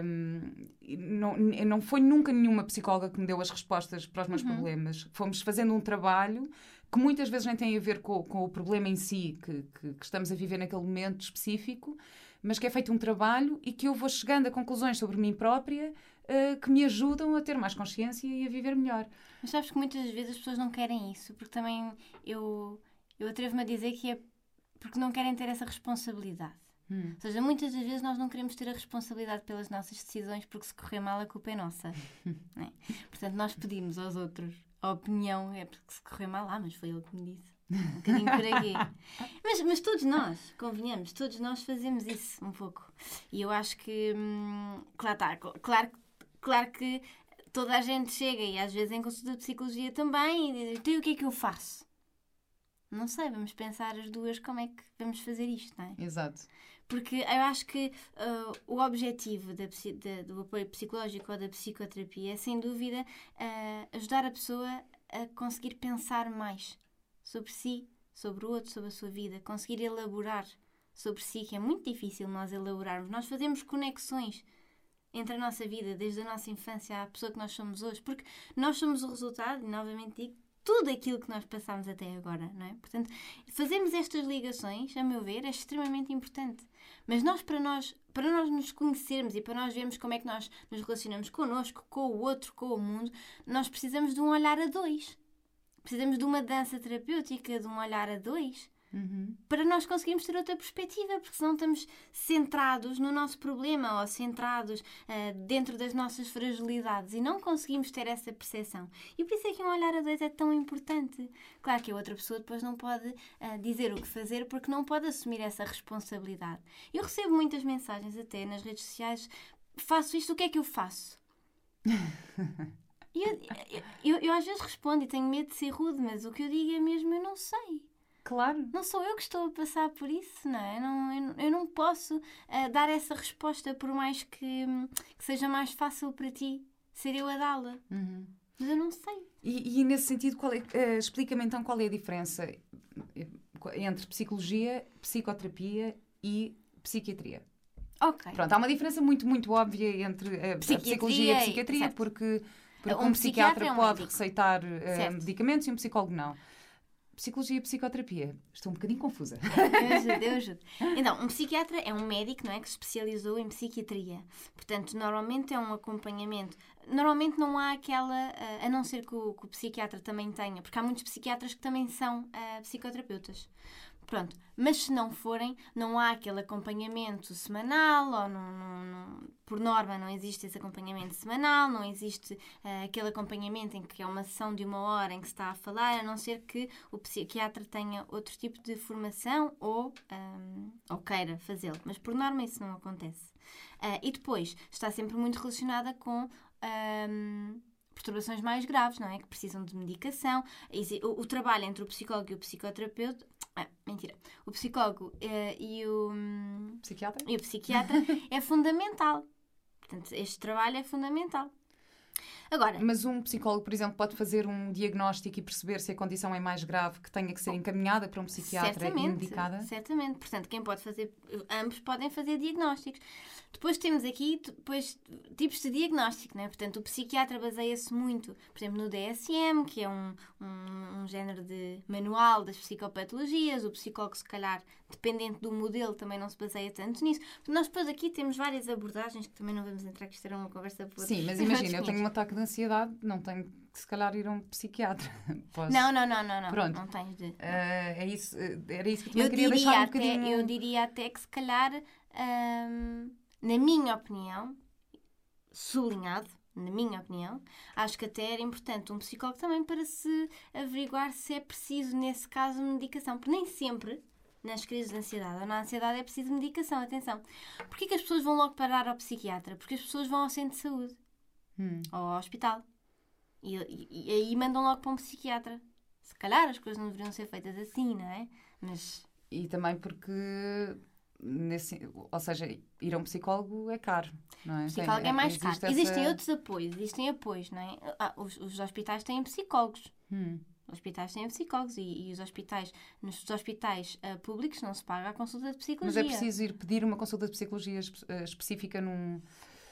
Um, não, não foi nunca nenhuma psicóloga que me deu as respostas para os meus problemas. Fomos fazendo um trabalho que muitas vezes nem tem a ver com, com o problema em si que, que- que estamos a viver naquele momento específico, mas que é feito um trabalho e que eu vou chegando a conclusões sobre mim própria eh, que me ajudam a ter mais consciência e a viver melhor. Mas sabes que muitas vezes as pessoas não querem isso, porque também eu, eu atrevo-me a dizer que é porque não querem ter essa responsabilidade. Hum. Ou seja, muitas das vezes nós não queremos ter a responsabilidade pelas nossas decisões porque se correr mal a culpa é nossa. é? Portanto, nós pedimos aos outros a opinião, é porque se correr mal, ah, mas foi ele que me disse. Um bocadinho por aqui. Mas, mas todos nós, convenhamos, todos nós fazemos isso um pouco. E eu acho que, hum, claro, tá, claro, claro que toda a gente chega e às vezes em consulta de psicologia também e diz, então o que é que eu faço? Não sei, vamos pensar as duas como é que vamos fazer isto, não é? Exato. Porque eu acho que ah, o objetivo da da- do apoio psicológico ou da psicoterapia é, sem dúvida, ah, ajudar a pessoa a conseguir pensar mais sobre si, sobre o outro, sobre a sua vida, conseguir elaborar sobre si, que é muito difícil nós elaborarmos. Nós fazemos conexões entre a nossa vida, desde a nossa infância à pessoa que nós somos hoje, porque nós somos o resultado, e novamente digo, tudo aquilo que nós passamos até agora, não é? Portanto, fazermos estas ligações, a meu ver, é extremamente importante. Mas nós, para nós, para nós nos conhecermos e para nós vermos como é que nós nos relacionamos connosco, com o outro, com o mundo, nós precisamos de um olhar a dois. Precisamos de uma dança terapêutica, de um olhar a dois. Uhum. para nós conseguirmos ter outra perspectiva, porque senão estamos centrados no nosso problema ou centrados ah, dentro das nossas fragilidades e não conseguimos ter essa percepção. E por isso é que um olhar a dois é tão importante. Claro que a outra pessoa depois não pode ah, dizer o que fazer porque não pode assumir essa responsabilidade. Eu recebo muitas mensagens até nas redes sociais: faço isto, o que é que eu faço? E eu, eu, eu, eu às vezes respondo e tenho medo de ser rude, mas o que eu digo é mesmo: eu não sei. Claro. Não sou eu que estou a passar por isso, não é? Eu não, eu, eu não posso ah, dar essa resposta, por mais que, hum, que seja mais fácil para ti ser eu a dá-la. Uhum. Mas eu não sei. E, e nesse sentido, qual é- eh, explica-me então qual é a diferença eh, entre psicologia, psicoterapia e psiquiatria. Ok. Pronto, há uma diferença muito, muito óbvia entre a, a Psiquiatria psicologia e a e- psiquiatria, certo. porque, porque Um um, psiquiatra psiquiatra é um pode médico. receitar Certo. medicamentos e um psicólogo não. Psicologia e psicoterapia. Estou um bocadinho confusa. Eu ajudo, eu ajudo. Então, um psiquiatra é um médico, não é? Que se especializou em psiquiatria. Portanto, normalmente é um acompanhamento. Normalmente não há aquela, ah, a não ser que o, que o psiquiatra também tenha, porque há muitos psiquiatras que também são ah, psicoterapeutas. Pronto, mas se não forem, não há aquele acompanhamento semanal, ou não, não- não- por norma não existe esse acompanhamento semanal, não existe ah, aquele acompanhamento em que é uma sessão de uma hora em que se está a falar, a não ser que o psiquiatra tenha outro tipo de formação ou, ahm, ou queira fazê-lo. Mas por norma isso não acontece. Ah, e depois está sempre muito relacionada com. ahm, perturbações mais graves, não é? Que precisam de medicação. O trabalho entre o psicólogo e o psicoterapeuta. Ah, mentira. O psicólogo eh, e, o, hum, Psiquiatra? e o psiquiatra é fundamental. Portanto, este trabalho é fundamental. Agora, Mas um psicólogo, por exemplo, pode fazer um diagnóstico e perceber se a condição é mais grave, que tenha que ser encaminhada para um psiquiatra e medicada. Certamente. Portanto, quem pode fazer, ambos podem fazer diagnósticos. Depois temos aqui depois, tipos de diagnóstico, não é? Portanto, o psiquiatra baseia-se muito, por exemplo, no DSM, que é um, um, um género de manual das psicopatologias. O psicólogo, se calhar, dependente do modelo, também não se baseia tanto nisso. Nós depois aqui temos várias abordagens que também não vamos entrar, que isto era uma conversa por Sim, mas imagina, eu tenho um ataque de ansiedade, não tenho que se calhar ir a um psiquiatra. Posso- Não, não, não, não, não. Pronto. Não tens de. Eh, é isso, eh, era isso que eu também Eu queria diria, deixar um até, bocadinho. eu diria até que se calhar, hum, na minha opinião, sublinhado, na minha opinião, acho que até era importante um psicólogo também para se averiguar se é preciso, nesse caso, medicação. Porque nem sempre, nas crises de ansiedade ou na ansiedade, é preciso medicação. Atenção. Porquê que as pessoas vão logo parar ao psiquiatra? Porque as pessoas vão ao centro de saúde Hum. ou ao hospital. E, e- e aí mandam logo para um psiquiatra. Se calhar as coisas não deveriam ser feitas assim, não é? Mas E também porque, nesse, ou seja, ir a um psicólogo é caro, não é? psicólogo Tem- é mais caro. essa- Existem outros apoios, existem apoios, não é? Ah, os, os hospitais têm psicólogos. Hum. Os hospitais têm psicólogos e, e os hospitais, nos hospitais ah, públicos não se paga a consulta de Mas psicologia. é preciso ir pedir uma consulta de psicologia espe- eh, específica num,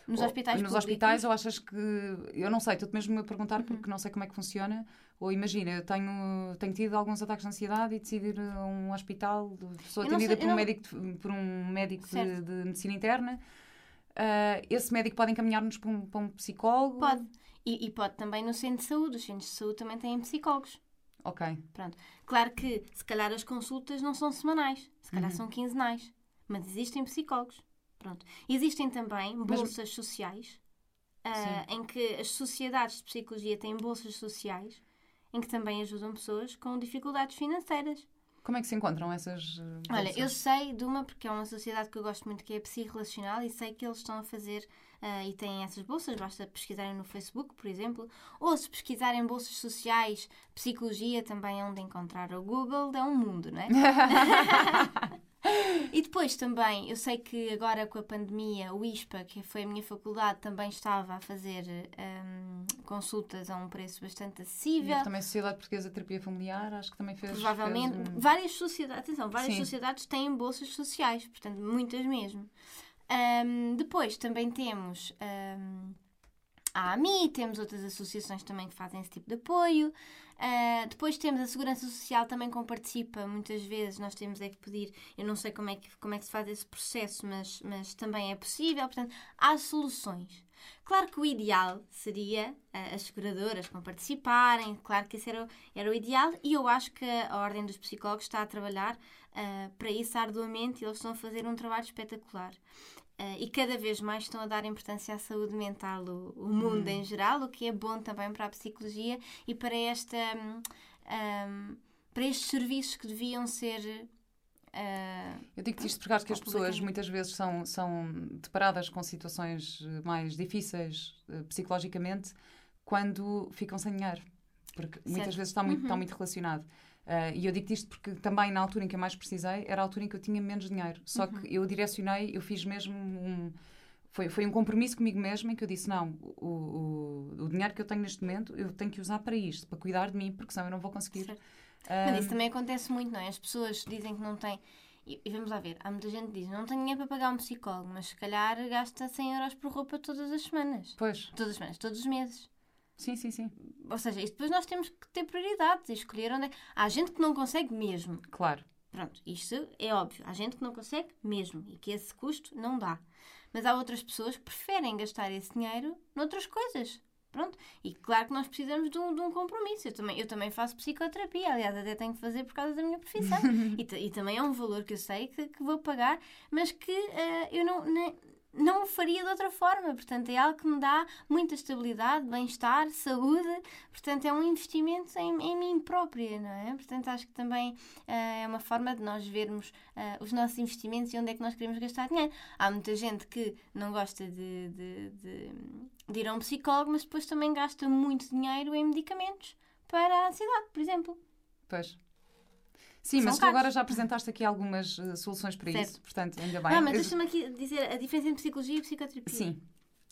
Nos ou- hospitais nos públicos. hospitais ou achas que eu não sei, estou-te mesmo a Uhum. perguntar porque não sei como é que funciona ou imagina, eu tenho, tenho tido alguns ataques de ansiedade e decido ir a um hospital sou atendida sei- por, um não- médico de, por um médico de, de medicina interna Ah, esse médico pode encaminhar-nos para um, para um psicólogo Pode. E, e pode também no centro de saúde. Os centros de saúde também têm psicólogos. ok, Pronto. Claro que, se calhar, as consultas não são semanais, se calhar são quinzenais, mas existem psicólogos. Pronto. Existem também bolsas sociais, ah, em que as sociedades de psicologia têm bolsas sociais, em que também ajudam pessoas com dificuldades financeiras. Como é que se encontram essas eh, Olha, bolsas? eu sei de uma, porque é uma sociedade que eu gosto muito, que é a Psi-Relacional, e sei que eles estão a fazer ah, e têm essas bolsas, basta pesquisarem no Facebook, por exemplo, ou se pesquisarem bolsas sociais, psicologia também é onde encontrar. O Google é um mundo, não é? e depois também, eu sei que agora com a pandemia, o ISPA, que foi a minha faculdade, também estava a fazer ahm, consultas a um preço bastante acessível. também a Sociedade Portuguesa de Terapia Familiar, acho que também fez. Provavelmente, fez um- várias sociedades, atenção, várias Sim. sociedades têm bolsas sociais, portanto, muitas mesmo. Ahm, depois também temos ahm, a AMI, temos outras associações também que fazem esse tipo de apoio. Uh, depois temos a Segurança Social também como participa, muitas vezes nós temos é que pedir, eu não sei como é que, como é que se faz esse processo, mas, mas também é possível, portanto, há soluções. Claro que o ideal seria uh, as seguradoras com participarem, claro que esse era, era o ideal, e eu acho que a Ordem dos Psicólogos está a trabalhar uh, para isso arduamente e eles estão a fazer um trabalho espetacular. Uh, e cada vez mais estão a dar importância à saúde mental, o, o mundo hum. em geral, o que é bom também para a psicologia e para esta um, um, para estes serviços que deviam ser Uh, eu digo isto porque acho que as pessoas muitas vezes são, são deparadas com situações mais difíceis uh, psicologicamente quando ficam sem dinheiro. Porque certo. muitas vezes está muito, uhum. está muito relacionado. Uh, e eu digo isto porque também na altura em que eu mais precisei era a altura em que eu tinha menos dinheiro. Só uhum. que eu direcionei, eu fiz mesmo um. Foi, foi um compromisso comigo mesmo em que eu disse: não, o, o, o dinheiro que eu tenho neste momento eu tenho que usar para isto, para cuidar de mim, porque senão eu não vou conseguir. Certo mas isso também acontece muito, não é? As pessoas dizem que não têm. E, e, vamos lá ver, há muita gente que diz: não tenho dinheiro para pagar um psicólogo, mas se calhar gasta 100 euros por roupa todas as semanas. Pois. Todas as semanas, todos os meses. Sim, sim, sim. Ou seja, isso depois nós temos que ter prioridades e escolher onde é. Há gente que não consegue mesmo. Claro. Pronto, isto é óbvio. Há gente que não consegue mesmo e que esse custo não dá. Mas há outras pessoas que preferem gastar esse dinheiro noutras coisas. Pronto. E claro que nós precisamos de um, de um compromisso. Eu também, eu também faço psicoterapia, aliás, até tenho que fazer por causa da minha profissão. e, e, também é um valor que eu sei que, que vou pagar, mas que uh, eu não, nem, não o faria de outra forma. Portanto, é algo que me dá muita estabilidade, bem-estar, saúde. Portanto, é um investimento em, em, mim própria, não é? Portanto, acho que também uh, é uma forma de nós vermos uh, os nossos investimentos e onde é que nós queremos gastar dinheiro. Há muita gente que não gosta de, de, de, de ir a um psicólogo, mas depois também gasta muito dinheiro em medicamentos para a ansiedade, por exemplo. Pois. Sim, mas tu agora já apresentaste aqui algumas uh, soluções para certo. isso, portanto, ainda bem. Não, mas deixa-me aqui dizer a diferença entre psicologia e psicoterapia. Sim.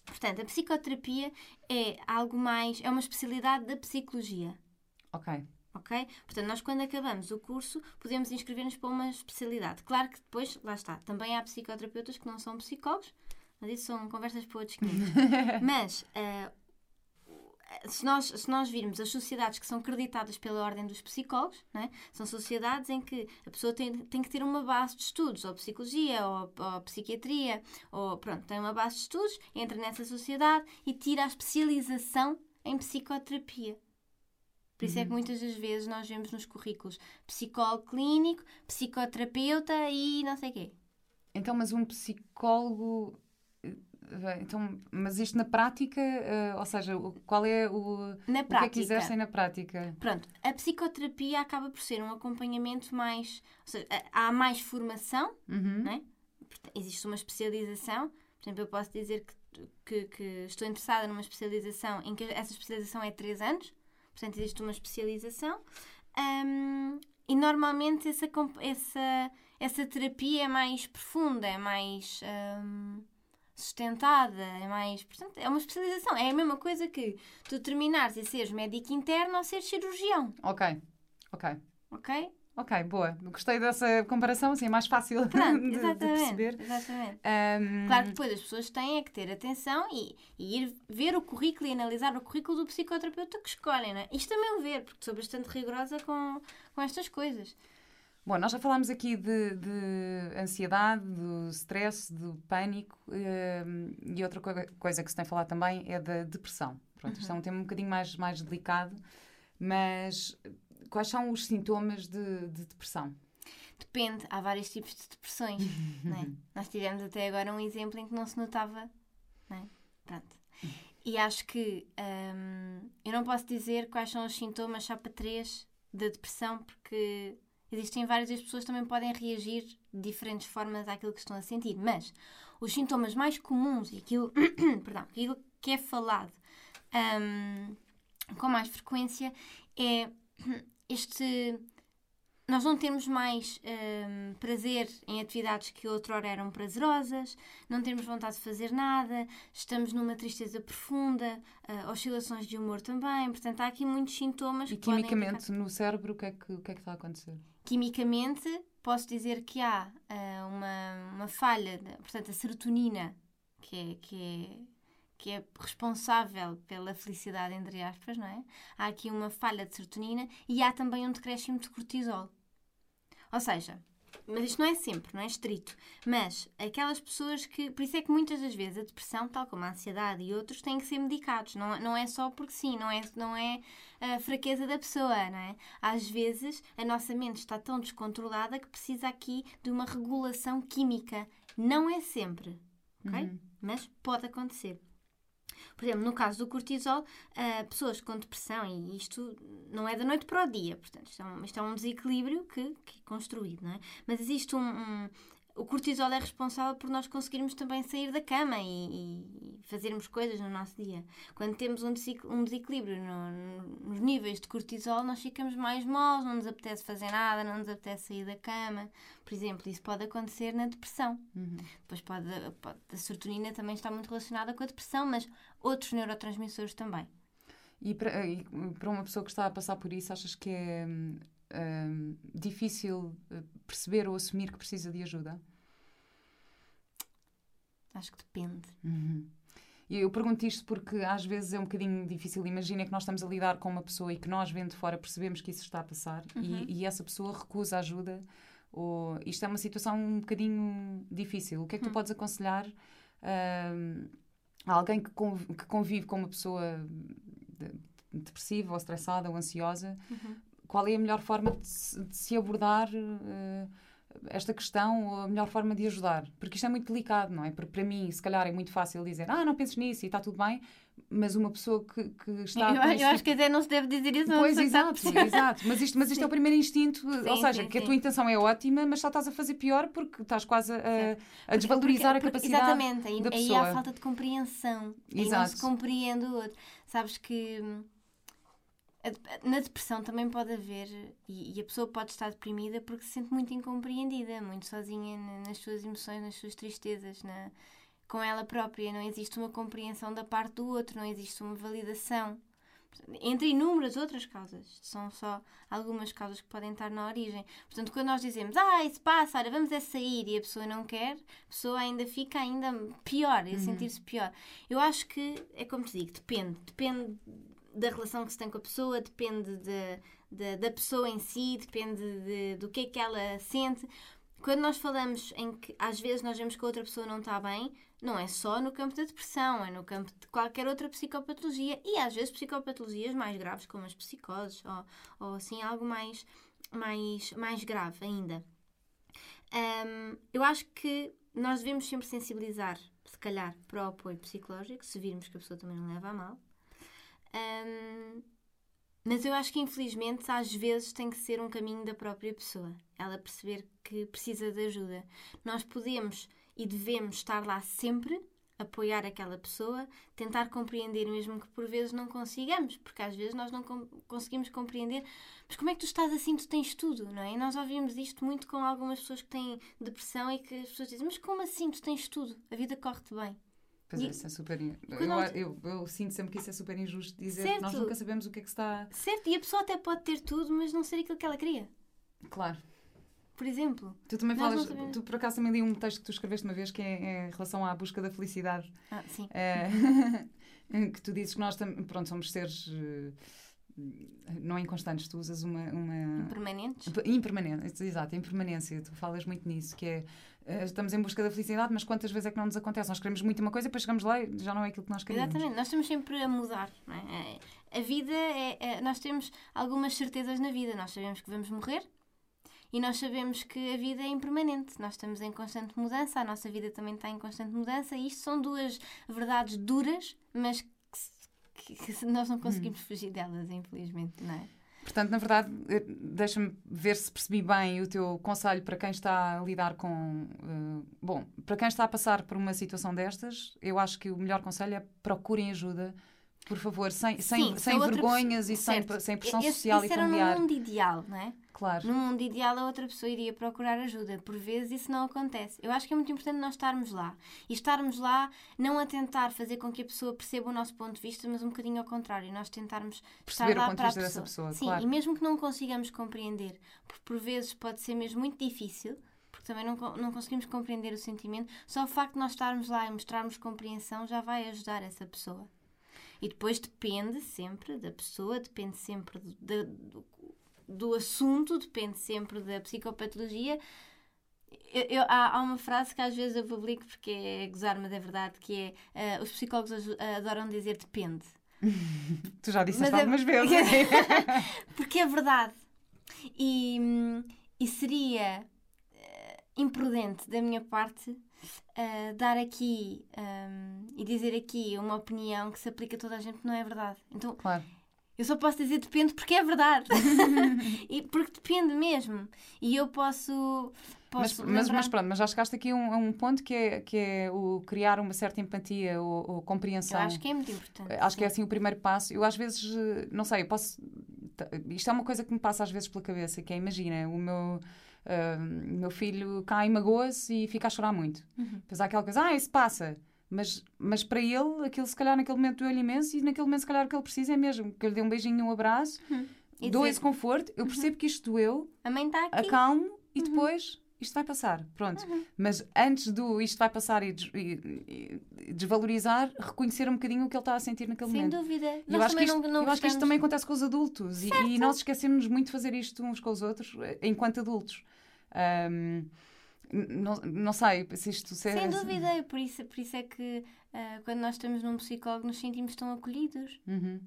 Portanto, a psicoterapia é algo mais, é uma especialidade da psicologia. Ok. Ok? Portanto, nós quando acabamos o curso podemos inscrever-nos para uma especialidade. Claro que depois, lá está, também há psicoterapeutas que não são psicólogos, mas isso são conversas para outros 500. mas uh, se nós, se nós virmos as sociedades que são creditadas pela Ordem dos Psicólogos, né, são sociedades em que a pessoa tem, tem que ter uma base de estudos, ou psicologia, ou, ou psiquiatria, ou pronto, tem uma base de estudos, entra nessa sociedade e tira a especialização em psicoterapia. Por isso uhum. é que uhum. muitas das vezes nós vemos nos currículos psicólogo clínico, psicoterapeuta e não sei o quê. Então, mas um psicólogo então, mas isto na prática, uh, ou seja, qual é o, na o prática. que é que exercem na prática? Pronto, a psicoterapia acaba por ser um acompanhamento mais. Ou seja, há mais formação, uhum. não é? existe uma especialização. Por exemplo, eu posso dizer que, que, que, estou interessada numa especialização em que essa especialização é 3 anos, portanto, existe uma especialização. Um, e normalmente essa, essa, essa terapia é mais profunda, é mais. Um, sustentada, é mais. Portanto, é uma especialização. É a mesma coisa que tu terminares e seres médico interno ou seres cirurgião. Ok, ok. Ok? Ok, boa. Gostei dessa comparação, assim é mais fácil Pronto, de, de perceber. Exatamente. Um... Claro que depois as pessoas têm é que ter atenção e, e, ir ver o currículo e analisar o currículo do psicoterapeuta que escolhem, não é? Isto também o ver, porque sou bastante rigorosa com, com estas coisas. Bom, nós já falámos aqui de, de ansiedade, do stress, do pânico ehm, e outra co coisa que se tem falado também é da depressão. Pronto, uhum. isto é um uhum. tema um bocadinho mais, mais delicado, mas quais são os sintomas de, de depressão? Depende, há vários tipos de depressões. é? Nós tivemos até agora um exemplo em que não se notava. Não é? Pronto. E acho que hum, eu não posso dizer quais são os sintomas só para três da depressão, porque Existem várias e as pessoas também podem reagir de diferentes formas àquilo que estão a sentir, mas os sintomas mais comuns e aquilo, perdão, aquilo que é falado um, com mais frequência é este nós não temos mais um, prazer em atividades que outrora eram prazerosas, não temos vontade de fazer nada, estamos numa tristeza profunda, uh, oscilações de humor também. Portanto, há aqui muitos sintomas. E quimicamente no cérebro, o que, é que, o que é que está a acontecer? Quimicamente, posso dizer que há uh, uma, uma falha, de, portanto, a serotonina, que é, que é que é responsável pela felicidade, entre aspas, não é? Há aqui uma falha de serotonina e há também um decréscimo de cortisol. Ou seja, mas isto não é sempre, não é estrito. Mas aquelas pessoas que. Por isso é que muitas das vezes a depressão, tal como a ansiedade e outros, têm que ser medicados. Não, não é só porque sim, não é, não é a fraqueza da pessoa, não é? Às vezes a nossa mente está tão descontrolada que precisa aqui de uma regulação química. Não é sempre, ok? Uhum. Mas pode acontecer. Por exemplo, no caso do cortisol, uh, pessoas com depressão, e isto não é da noite para o dia, portanto, isto é um, isto é um desequilíbrio que, que, é construído, não é? Mas existe um, um o cortisol é responsável por nós conseguirmos também sair da cama e, e fazermos coisas no nosso dia. Quando temos um, um desequilíbrio no, no, nos níveis de cortisol, nós ficamos mais moles, não nos apetece fazer nada, não nos apetece sair da cama. Por exemplo, isso pode acontecer na depressão. Uhum. Depois pode, pode, a serotonina também está muito relacionada com a depressão, mas outros neurotransmissores também. E para, e para uma pessoa que está a passar por isso, achas que é hum, um, difícil eh, perceber ou assumir que precisa de ajuda? Acho que depende. Uhum. E eu pergunto isto porque às vezes é um bocadinho difícil. Imagina que nós estamos a lidar com uma pessoa e que nós, vendo de fora, percebemos que isso está a passar uhum. e, e, essa pessoa recusa ajuda. Ou, isto é uma situação um bocadinho difícil. O que é que tu uhum. podes aconselhar uh, a alguém que, convive, que convive com uma pessoa depressiva ou estressada ou ansiosa uhum qual é a melhor forma de se, de se abordar uh, esta questão ou a melhor forma de ajudar? Porque isto é muito delicado, não é? Porque para mim, se calhar, é muito fácil dizer ah, não penses nisso e está tudo bem, mas uma pessoa que, que está. Eu, eu acho que até não se deve dizer isso. Pois, exato, exato. Mas isto, mas isto é o primeiro instinto, sim, ou seja, sim, que sim. a tua intenção é ótima, mas só estás a fazer pior porque estás quase a, a desvalorizar porque, porque, a capacidade exatamente, aí, da pessoa. Aí há falta de compreensão. Exato. Aí não se compreende o outro. Sabes que hum, na depressão também pode haver, e, a pessoa pode estar deprimida porque se sente muito incompreendida, muito sozinha nas suas emoções, nas suas tristezas, na, com ela própria. Não existe uma compreensão da parte do outro, não existe uma validação. Entre inúmeras outras causas, são só algumas causas que podem estar na origem. Portanto, quando nós dizemos, ah, isso passa, olha, vamos é sair e a pessoa não quer, a pessoa ainda fica ainda pior, a uhum. sentir-se pior. Eu acho que, é como te digo, depende. Depende da relação que se tem com a pessoa, depende de, de da pessoa em si, depende de, do que é que ela sente. Quando nós falamos em que às vezes nós vemos que a outra pessoa não está bem, não é só no campo da depressão, é no campo de qualquer outra psicopatologia e às vezes psicopatologias mais graves, como as psicoses ou, ou assim algo mais, mais, mais grave ainda. Um, eu acho que nós devemos sempre sensibilizar, se calhar, para o apoio psicológico, se virmos que a pessoa também não leva a mal. Um, mas eu acho que infelizmente às vezes tem que ser um caminho da própria pessoa. Ela perceber que precisa de ajuda. Nós podemos e devemos estar lá sempre, apoiar aquela pessoa, tentar compreender, mesmo que por vezes não consigamos, porque às vezes nós não com conseguimos compreender. Mas como é que tu estás assim? Tu tens tudo, não é? E nós ouvimos isto muito com algumas pessoas que têm depressão e que as pessoas dizem: Mas como assim? Tu tens tudo, a vida corre-te bem. Pois é, isso é super. Eu, eu, eu, sinto sempre que isso é super injusto dizer certo. que nós nunca sabemos o que é que está. Certo, e a pessoa até pode ter tudo, mas não ser aquilo que ela queria. Claro. Por exemplo. Tu também falas. Tu por acaso também li um texto que tu escreveste uma vez que é, é em relação à busca da felicidade. Ah, sim. É, que tu dizes que nós pronto, somos seres. Eh, não inconstantes, tu usas uma. uma... Impermanentes? Impermanentes, exato, impermanência. Tu falas muito nisso, que é estamos em busca da felicidade, mas quantas vezes é que não nos acontece? Nós queremos muito uma coisa e depois chegamos lá e já não é aquilo que nós queremos. Exatamente, nós estamos sempre a mudar. É? A vida é, é, Nós temos algumas certezas na vida. Nós sabemos que vamos morrer e nós sabemos que a vida é impermanente. Nós estamos em constante mudança, a nossa vida também está em constante mudança e isto são duas verdades duras, mas que, que, que nós não conseguimos hum. fugir delas, infelizmente, não é? Portanto, na verdade, eh, deixa-me ver se percebi bem o teu conselho para quem está a lidar com. Uh, bom, para quem está a passar por uma situação destas, eu acho que o melhor conselho é procurem ajuda por favor, sem, sem, Sim, sem vergonhas e sem, sem pressão esse, social esse e familiar. Era num mundo ideal, não é? Claro. No mundo ideal, a outra pessoa iria procurar ajuda. Por vezes isso não acontece. Eu acho que é muito importante nós estarmos lá. E estarmos lá não a tentar fazer com que a pessoa perceba o nosso ponto de vista, mas um bocadinho ao contrário. Nós tentarmos Perceber estar lá para a pessoa. dessa pessoa. Sim, claro. e mesmo que não consigamos compreender, porque por vezes pode ser mesmo muito difícil, porque também não, não conseguimos compreender o sentimento. Só o facto de nós estarmos lá e mostrarmos compreensão já vai ajudar essa pessoa. E depois depende sempre da pessoa, depende sempre do, do, do assunto, depende sempre da psicopatologia. Eu, eu, há, há, uma frase que às vezes eu publico porque é gozar, mas é verdade, que é uh, os psicólogos adoram dizer depende. tu já disseste mas é algumas é... vezes. porque é verdade. E, e seria uh, imprudente da minha parte uh, dar aqui um, e dizer aqui uma opinião que se aplica a toda a gente, não é verdade. Então, claro. eu só posso dizer depende porque é verdade. e porque depende mesmo. E eu posso. Mas, mas, mas, pronto, mas já chegaste aqui a um, um, ponto que é, que é o criar uma certa empatia ou, ou compreensão. Eu acho que é muito importante. Acho sim. que é assim o primeiro passo. Eu às vezes, não sei, eu posso. Isto é uma coisa que me passa às vezes pela cabeça, que é, imagina, o meu Uh, meu filho cai, magoa-se e fica a chorar muito. Uhum. Há aquela coisa, ah, isso passa. Mas, mas para ele, aquilo se calhar naquele momento doeu-lhe imenso e naquele momento se calhar o que ele precisa é mesmo que eu lhe dê um beijinho, um abraço, uhum. dou dizer... esse conforto, eu uhum. percebo que isto doeu, a mãe está aqui. acalmo e uhum. depois isto vai passar, pronto. Uhum. Mas antes do isto vai passar e, e, e, desvalorizar, reconhecer um bocadinho o que ele está a sentir naquele Sem momento. Sem dúvida. eu, acho que, isto, não, não eu acho que isto também acontece com os adultos e, e, nós esquecemos muito de fazer isto uns com os outros eh, enquanto adultos. Um, não, não sei se isto se Sem dúvida, por isso, por isso é que uh, quando nós estamos num psicólogo nos sentimos tão acolhidos. Uhum.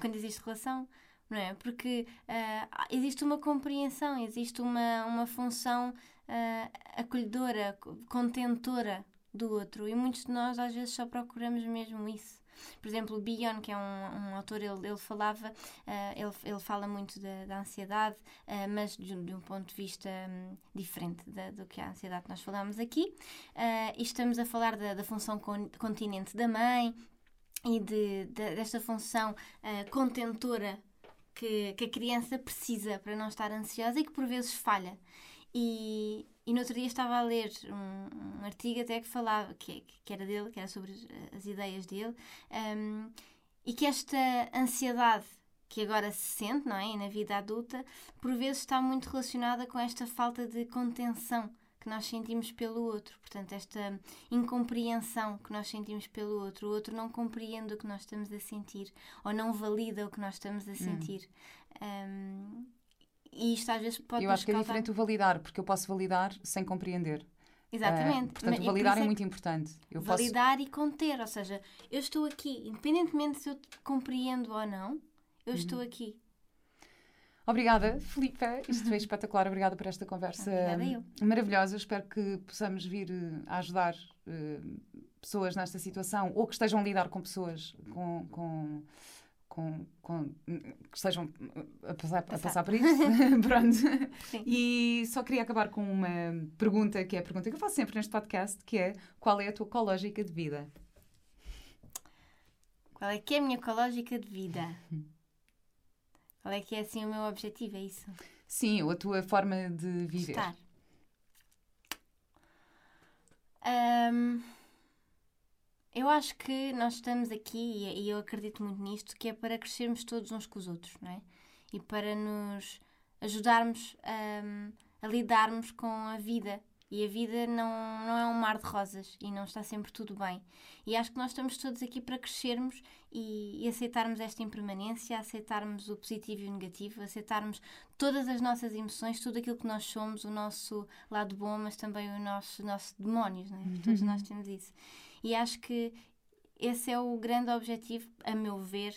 Quando existe relação, não é? Porque uh, existe uma compreensão, existe uma, uma função uh, acolhedora, contentora do outro. E muitos de nós às vezes só procuramos mesmo isso. Por exemplo, o Bion, que é um, um autor, ele, ele falava, uh, ele, ele fala muito da, da ansiedade, uh, mas de, de, um ponto de vista um, diferente da, do que a ansiedade que nós falamos aqui. Uh, e estamos a falar da, da função continente da mãe e de, de desta função contentora que, que a criança precisa para não estar ansiosa e que por vezes falha. E, e no outro dia estava a ler um, um artigo até que falava, que, que, era dele, que era sobre as ideias dele, um, e que esta ansiedade que agora se sente, não é? E na vida adulta, por vezes está muito relacionada com esta falta de contenção que nós sentimos pelo outro. Portanto, esta incompreensão que nós sentimos pelo outro. O outro não compreende o que nós estamos a sentir ou não valida o que nós estamos a hum. sentir. Hum. Um, e isto às vezes pode Eu acho que é diferente o validar, porque eu posso validar sem compreender. Exatamente. Uh, portanto, Mas, validar é, é muito importante. Eu validar posso... e conter, ou seja, eu estou aqui, independentemente se eu compreendo ou não, eu uhum. estou aqui. Obrigada, Filipa. Isto foi espetacular. Obrigada por esta conversa maravilhosa. Espero que possamos vir eh, a ajudar uh, pessoas nesta situação ou que estejam a lidar com pessoas com, com com, com, que estejam a passar, a passar por isto. Pronto. Sim. E só queria acabar com uma pergunta, que é a pergunta que eu faço sempre neste podcast, que é qual é a tua ecológica de vida? Qual é que é a minha ecológica de vida? Qual é que é assim o meu objetivo, é isso? Sim, ou a tua forma de viver. Estar. Um... Eu acho que nós estamos aqui, e eu acredito muito nisto, que é para crescermos todos uns com os outros, não é? E para nos ajudarmos a, a lidarmos com a vida. E a vida não, não é um mar de rosas e não está sempre tudo bem. E acho que nós estamos todos aqui para crescermos e, e aceitarmos esta impermanência, aceitarmos o positivo e o negativo, aceitarmos todas as nossas emoções, tudo aquilo que nós somos, o nosso lado bom, mas também o nosso, nosso demónios, não é? Todos nós temos isso. E acho que esse é o grande objetivo, a meu ver,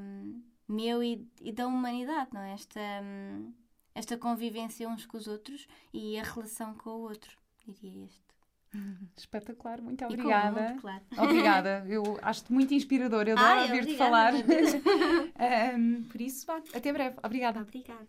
um, meu e, e, da humanidade, não é? Esta, um, esta convivência uns com os outros e a relação com o outro, diria este. Espetacular, muito obrigada. Muito claro. Obrigada, eu acho-te muito inspiradora, eu adoro ouvir-te falar. um, por isso, até breve. Obrigada. Obrigada.